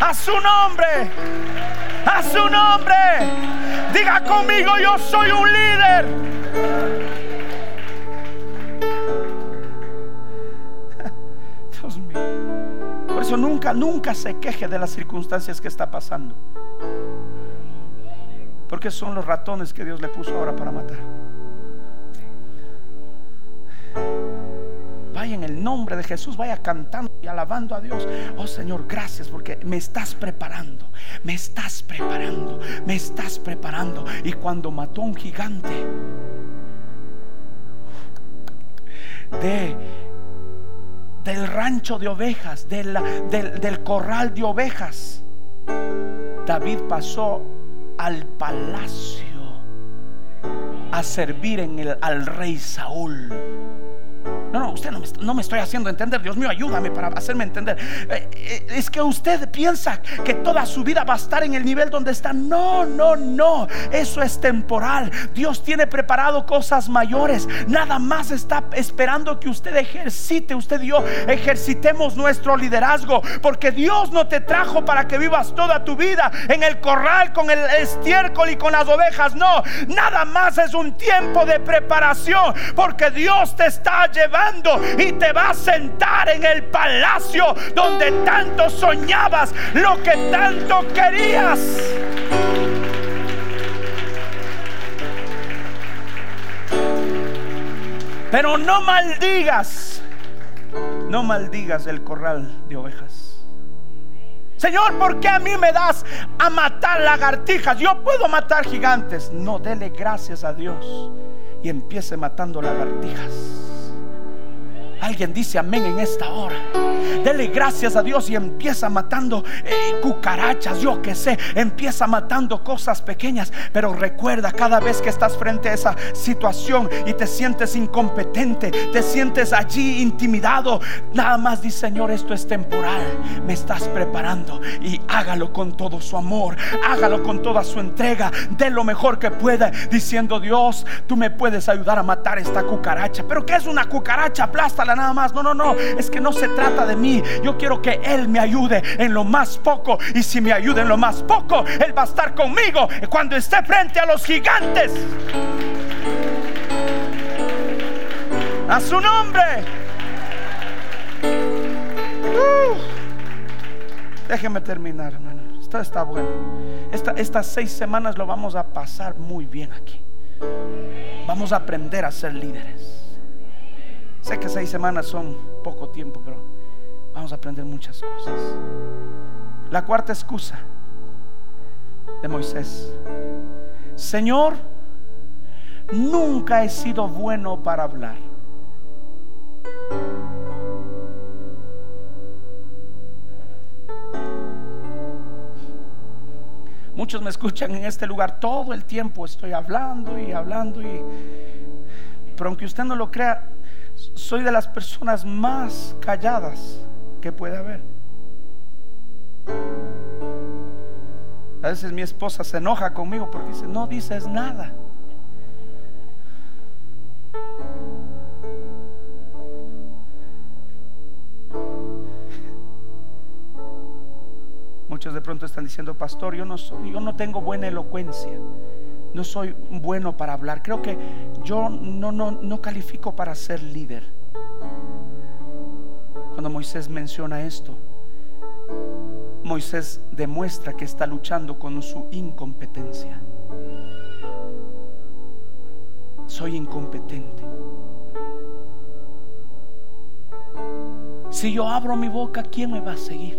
A su nombre a su nombre. Diga conmigo, yo soy un líder. Dios mío. Por eso nunca, nunca se queje de las circunstancias que está pasando. Porque son los ratones que Dios le puso ahora para matar. Vaya en el nombre de Jesús, vaya cantando y alabando a Dios. Oh Señor, gracias porque me estás preparando, me estás preparando, me estás preparando. Y cuando mató a un gigante de del rancho de ovejas, del, del corral de ovejas, David pasó al palacio a servir en el, al rey Saúl. No, no, usted no me, estoy haciendo entender. Dios mío, ayúdame para hacerme entender. Eh, eh, es que usted piensa que toda su vida va a estar en el nivel donde está. No, no, no. Eso es temporal. Dios tiene preparado cosas mayores. Nada más está esperando que usted ejercite. Usted y yo ejercitemos nuestro liderazgo. Porque Dios no te trajo para que vivas toda tu vida en el corral con el estiércol y con las ovejas. No, nada más es un tiempo de preparación. Porque Dios te está llevando y te va a sentar en el palacio donde tanto soñabas, lo que tanto querías. Pero no maldigas, no maldigas el corral de ovejas. Señor, ¿por qué a mí me das a matar lagartijas? Yo puedo matar gigantes. No, dele gracias a Dios y empiece matando lagartijas. Alguien dice amén en esta hora. Dele gracias a Dios y empieza matando eh, cucarachas, yo que sé, empieza matando cosas pequeñas. Pero recuerda, cada vez que estás frente a esa situación y te sientes incompetente, te sientes allí intimidado, nada más dice Señor, esto es temporal. Me estás preparando y hágalo con todo su amor, hágalo con toda su entrega, de lo mejor que pueda, diciendo Dios, tú me puedes ayudar a matar esta cucaracha. Pero ¿qué es una cucaracha? Aplasta nada más. No, no, no. Es que no se trata de mí. Yo quiero que Él me ayude en lo más poco. Y si me ayuda en lo más poco, Él va a estar conmigo cuando esté frente a los gigantes. A su nombre. Uh. déjeme terminar, hermano. Esto está bueno. estas seis semanas lo vamos a pasar muy bien aquí. Vamos a aprender a ser líderes. Sé que seis semanas son poco tiempo, pero vamos a aprender muchas cosas. La cuarta excusa de Moisés. Señor, nunca he sido bueno para hablar. Muchos me escuchan en este lugar todo el tiempo, estoy hablando y hablando y pero aunque usted no lo crea, soy de las personas más calladas que puede haber. A veces mi esposa se enoja conmigo porque dice, no dices nada. Muchos de pronto están diciendo, pastor, yo no, yo no tengo buena elocuencia no soy bueno para hablar. Creo que yo no, no, no califico para ser líder. Cuando Moisés menciona esto, Moisés demuestra que está luchando con su incompetencia. Soy incompetente. Si yo abro mi boca, ¿quién me va a seguir?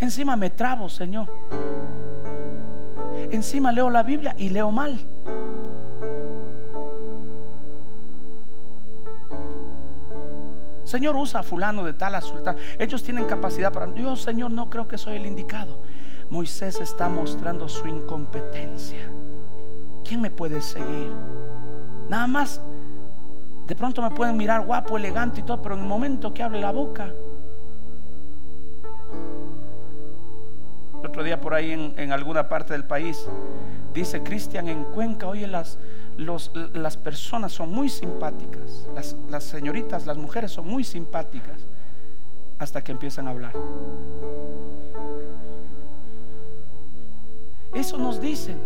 Encima me trabo, Señor. Encima leo la Biblia y leo mal. Señor, usa a fulano de tal a. Ellos tienen capacidad para... Yo, Señor, no creo que soy el indicado. Moisés está mostrando su incompetencia. ¿Quién me puede seguir? Nada más, de pronto me pueden mirar guapo, elegante y todo, pero en el momento que hable la boca, día por ahí en, alguna parte del país dice Cristian en Cuenca, oye, las, las personas son muy simpáticas, las, las señoritas, las mujeres son muy simpáticas hasta que empiezan a hablar. Eso nos dicen.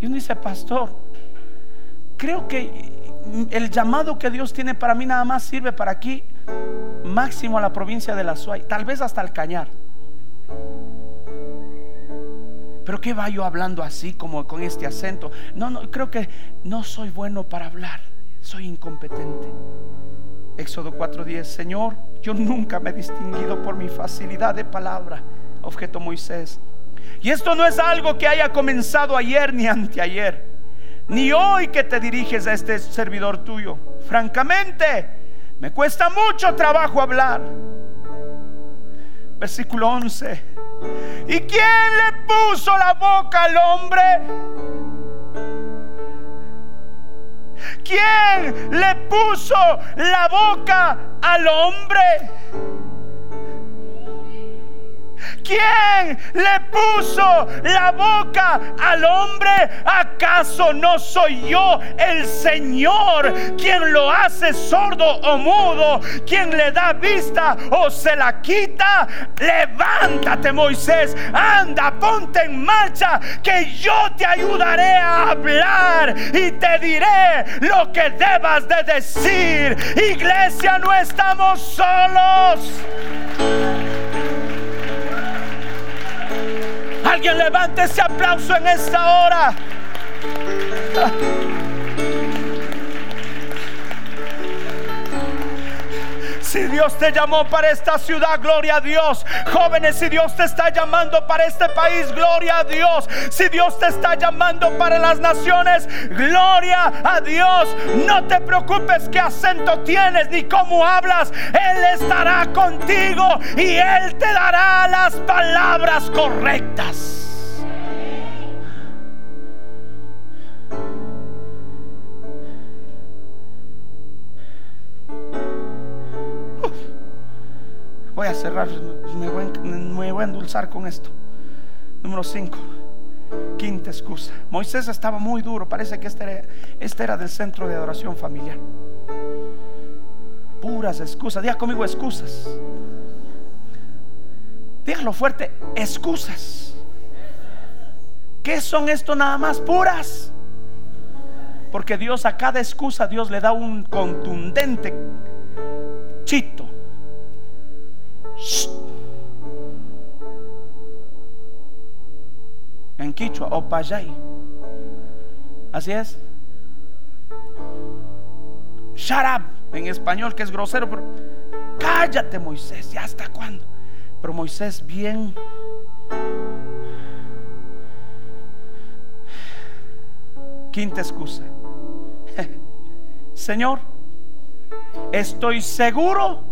Y uno dice, pastor, creo que el llamado que Dios tiene para mí nada más sirve para aquí, máximo a la provincia de la Suay, tal vez hasta el Cañar. Pero ¿qué va yo hablando así como con este acento? No, no, creo que no soy bueno para hablar. soy incompetente. Éxodo 4:10, Señor, yo nunca me he distinguido por mi facilidad de palabra. Objeto Moisés. Y esto no es algo que haya comenzado ayer ni anteayer, ni hoy que te diriges a este servidor tuyo. Francamente, me cuesta mucho trabajo hablar. Versículo 11. ¿Y quién le puso la boca al hombre? ¿Quién le puso la boca al hombre? ¿Quién le puso la boca al hombre? ¿Acaso no soy yo el Señor quien lo hace sordo o mudo? ¿Quien le da vista o se la quita? Levántate Moisés, anda, ponte en marcha, que yo te ayudaré a hablar y te diré lo que debas de decir. Iglesia, no estamos solos. Alguien levante ese aplauso en esta hora. Si Dios te llamó para esta ciudad, gloria a Dios. Jóvenes, si Dios te está llamando para este país, gloria a Dios. Si Dios te está llamando para las naciones, gloria a Dios. No te preocupes qué acento tienes ni cómo hablas. Él estará contigo y Él te dará las palabras correctas. Voy a cerrar, me voy, a endulzar con esto. Número 5. Quinta excusa. Moisés estaba muy duro. Parece que este era, este era del centro de adoración familiar. Puras excusas. Diga conmigo excusas. Dígalo fuerte. Excusas. ¿Qué son esto nada más? Puras. Porque Dios a cada excusa, Dios le da un contundente chito en Quichua, Opayay. Así es. Shut en español, que es grosero, cállate, Moisés, ¿ya hasta cuándo? Pero Moisés, bien. Quinta excusa. Señor, estoy seguro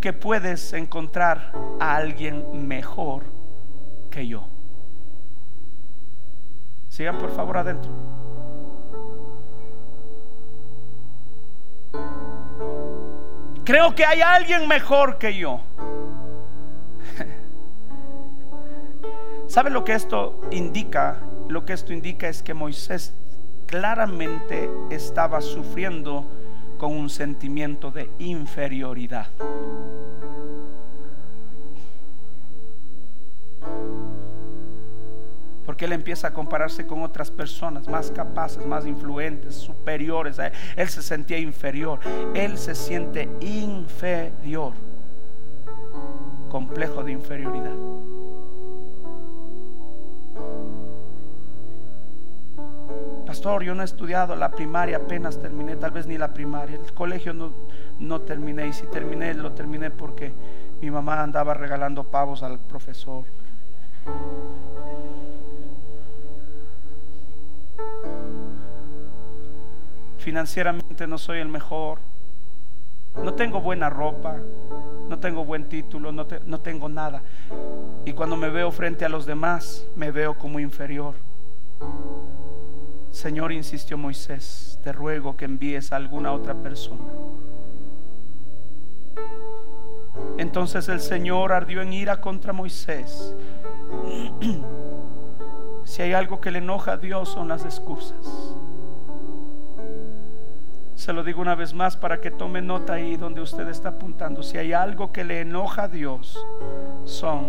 que puedes encontrar a alguien mejor que yo. Sigan por favor adentro. Creo que hay alguien mejor que yo. ¿Sabe lo que esto indica? Lo que esto indica es que Moisés claramente estaba sufriendo con un sentimiento de inferioridad. Porque él empieza a compararse con otras personas más capaces, más influentes, superiores. Él se sentía inferior. Él se siente inferior. Complejo de inferioridad. Pastor, yo no he estudiado la primaria, apenas terminé, tal vez ni la primaria. El colegio no, no terminé y si terminé, lo terminé porque mi mamá andaba regalando pavos al profesor. Financieramente no soy el mejor. No tengo buena ropa, no tengo buen título, no, no tengo nada. Y cuando me veo frente a los demás, me veo como inferior. Señor, insistió Moisés, te ruego que envíes a alguna otra persona. Entonces el Señor ardió en ira contra Moisés. si hay algo que le enoja a Dios son las excusas. Se lo digo una vez más para que tome nota ahí donde usted está apuntando. Si hay algo que le enoja a Dios son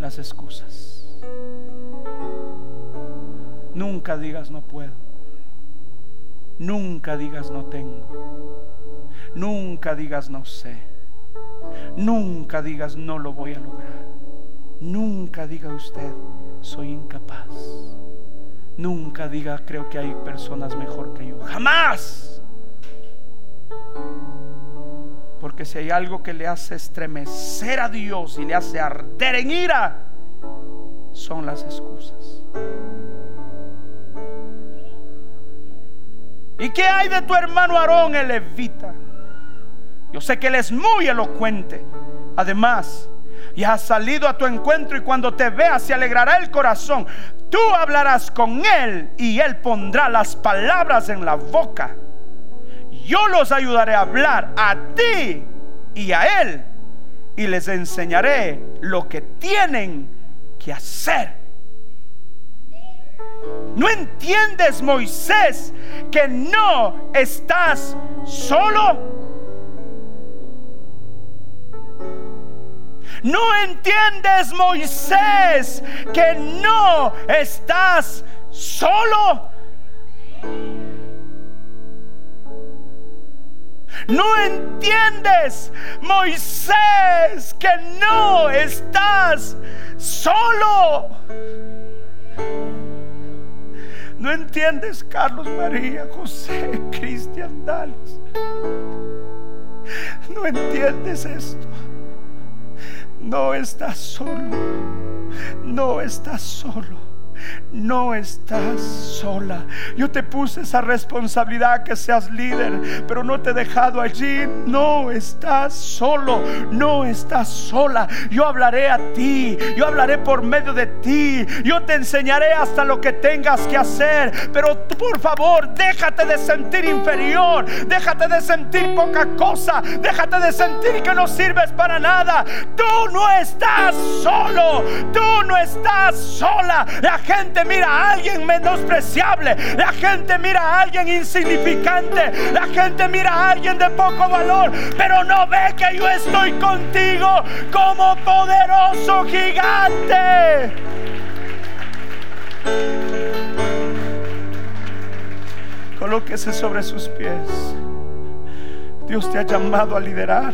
las excusas. Nunca digas no puedo. Nunca digas no tengo. Nunca digas no sé. Nunca digas no lo voy a lograr. Nunca diga usted soy incapaz. Nunca diga creo que hay personas mejor que yo. Jamás. Porque si hay algo que le hace estremecer a Dios y le hace arder en ira, son las excusas. ¿Y qué hay de tu hermano Aarón el levita? Yo sé que él es muy elocuente. Además, y ha salido a tu encuentro y cuando te vea se alegrará el corazón. Tú hablarás con él y él pondrá las palabras en la boca. Yo los ayudaré a hablar a ti y a él y les enseñaré lo que tienen que hacer. ¿No entiendes, Moisés, que no estás solo? ¿No entiendes, Moisés, que no estás solo? ¿No entiendes, Moisés, que no estás solo? ¿No entiendes, Carlos María, José, Cristian Dales? ¿No entiendes esto? No estás solo. No estás solo no estás sola. Yo te puse esa responsabilidad que seas líder, pero no te he dejado allí. No estás solo, no estás sola. Yo hablaré a ti, yo hablaré por medio de ti. Yo te enseñaré hasta lo que tengas que hacer. Pero por favor, déjate de sentir inferior, déjate de sentir poca cosa, déjate de sentir que no sirves para nada. Tú no estás solo, tú no estás sola. La gente mira a alguien menospreciable. La gente mira a alguien insignificante. La gente mira a alguien de poco valor. Pero no ve que yo estoy contigo como poderoso gigante. Colóquese sobre sus pies. Dios te ha llamado a liderar.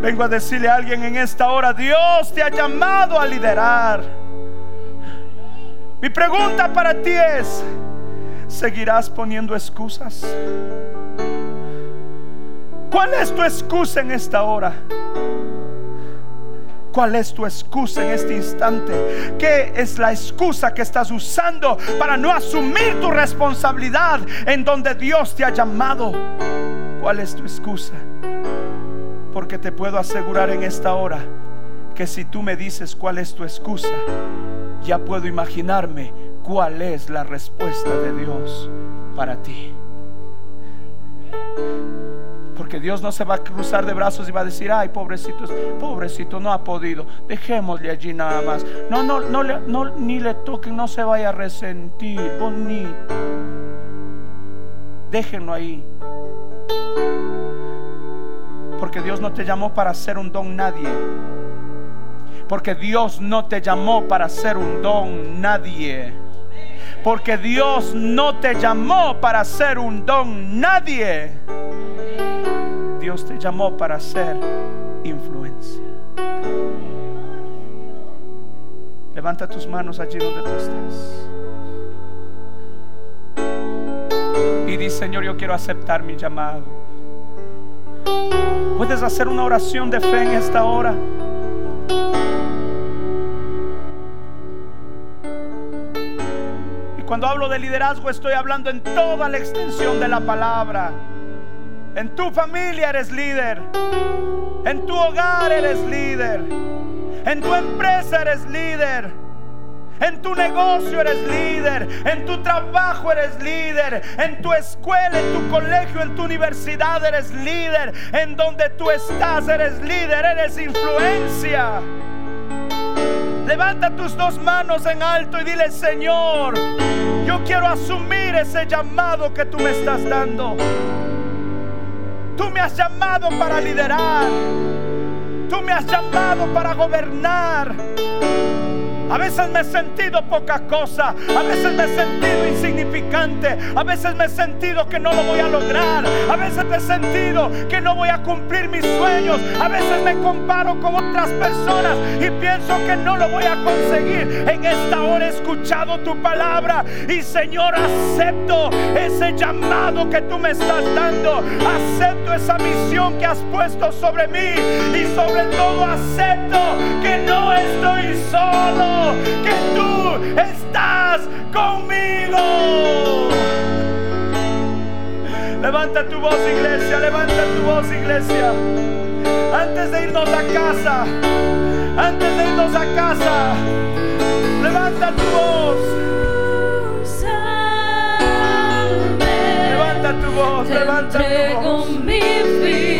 Vengo a decirle a alguien en esta hora, Dios te ha llamado a liderar. Mi pregunta para ti es, ¿seguirás poniendo excusas? ¿Cuál es tu excusa en esta hora? ¿Cuál es tu excusa en este instante? ¿Qué es la excusa que estás usando para no asumir tu responsabilidad en donde Dios te ha llamado? ¿Cuál es tu excusa? Porque te puedo asegurar en esta hora que si tú me dices cuál es tu excusa, ya puedo imaginarme cuál es la respuesta de Dios para ti. Porque Dios no se va a cruzar de brazos y va a decir, ay, pobrecito, pobrecito, no ha podido. Dejémosle allí nada más. No, no, no, no ni le toquen, no se vaya a resentir. Bonito. Déjenlo ahí. Porque Dios no te llamó para ser un don nadie. Porque Dios no te llamó para ser un don nadie. Porque Dios no te llamó para ser un don nadie. Dios te llamó para ser influencia. Levanta tus manos allí donde tú estás. Y di, Señor, yo quiero aceptar mi llamado. Puedes hacer una oración de fe en esta hora. Cuando hablo de liderazgo estoy hablando en toda la extensión de la palabra. En tu familia eres líder. En tu hogar eres líder. En tu empresa eres líder. En tu negocio eres líder. En tu trabajo eres líder. En tu escuela, en tu colegio, en tu universidad eres líder. En donde tú estás eres líder. Eres influencia. Levanta tus dos manos en alto y dile, Señor, yo quiero asumir ese llamado que tú me estás dando. Tú me has llamado para liderar. Tú me has llamado para gobernar. A veces me he sentido poca cosa. A veces me he sentido insignificante. A veces me he sentido que no lo voy a lograr. A veces me he sentido que no voy a cumplir mis sueños. A veces me comparo con otras personas y pienso que no lo voy a conseguir. En esta hora he escuchado tu palabra y Señor acepto ese llamado que tú me estás dando. Acepto esa misión que has puesto sobre mí y sobre todo acepto que no estoy solo, que tú estás conmigo. Levanta tu voz iglesia, levanta tu voz iglesia. Antes de irnos a casa, antes de irnos a casa, levanta tu voz. Levanta tu voz, levanta tu voz.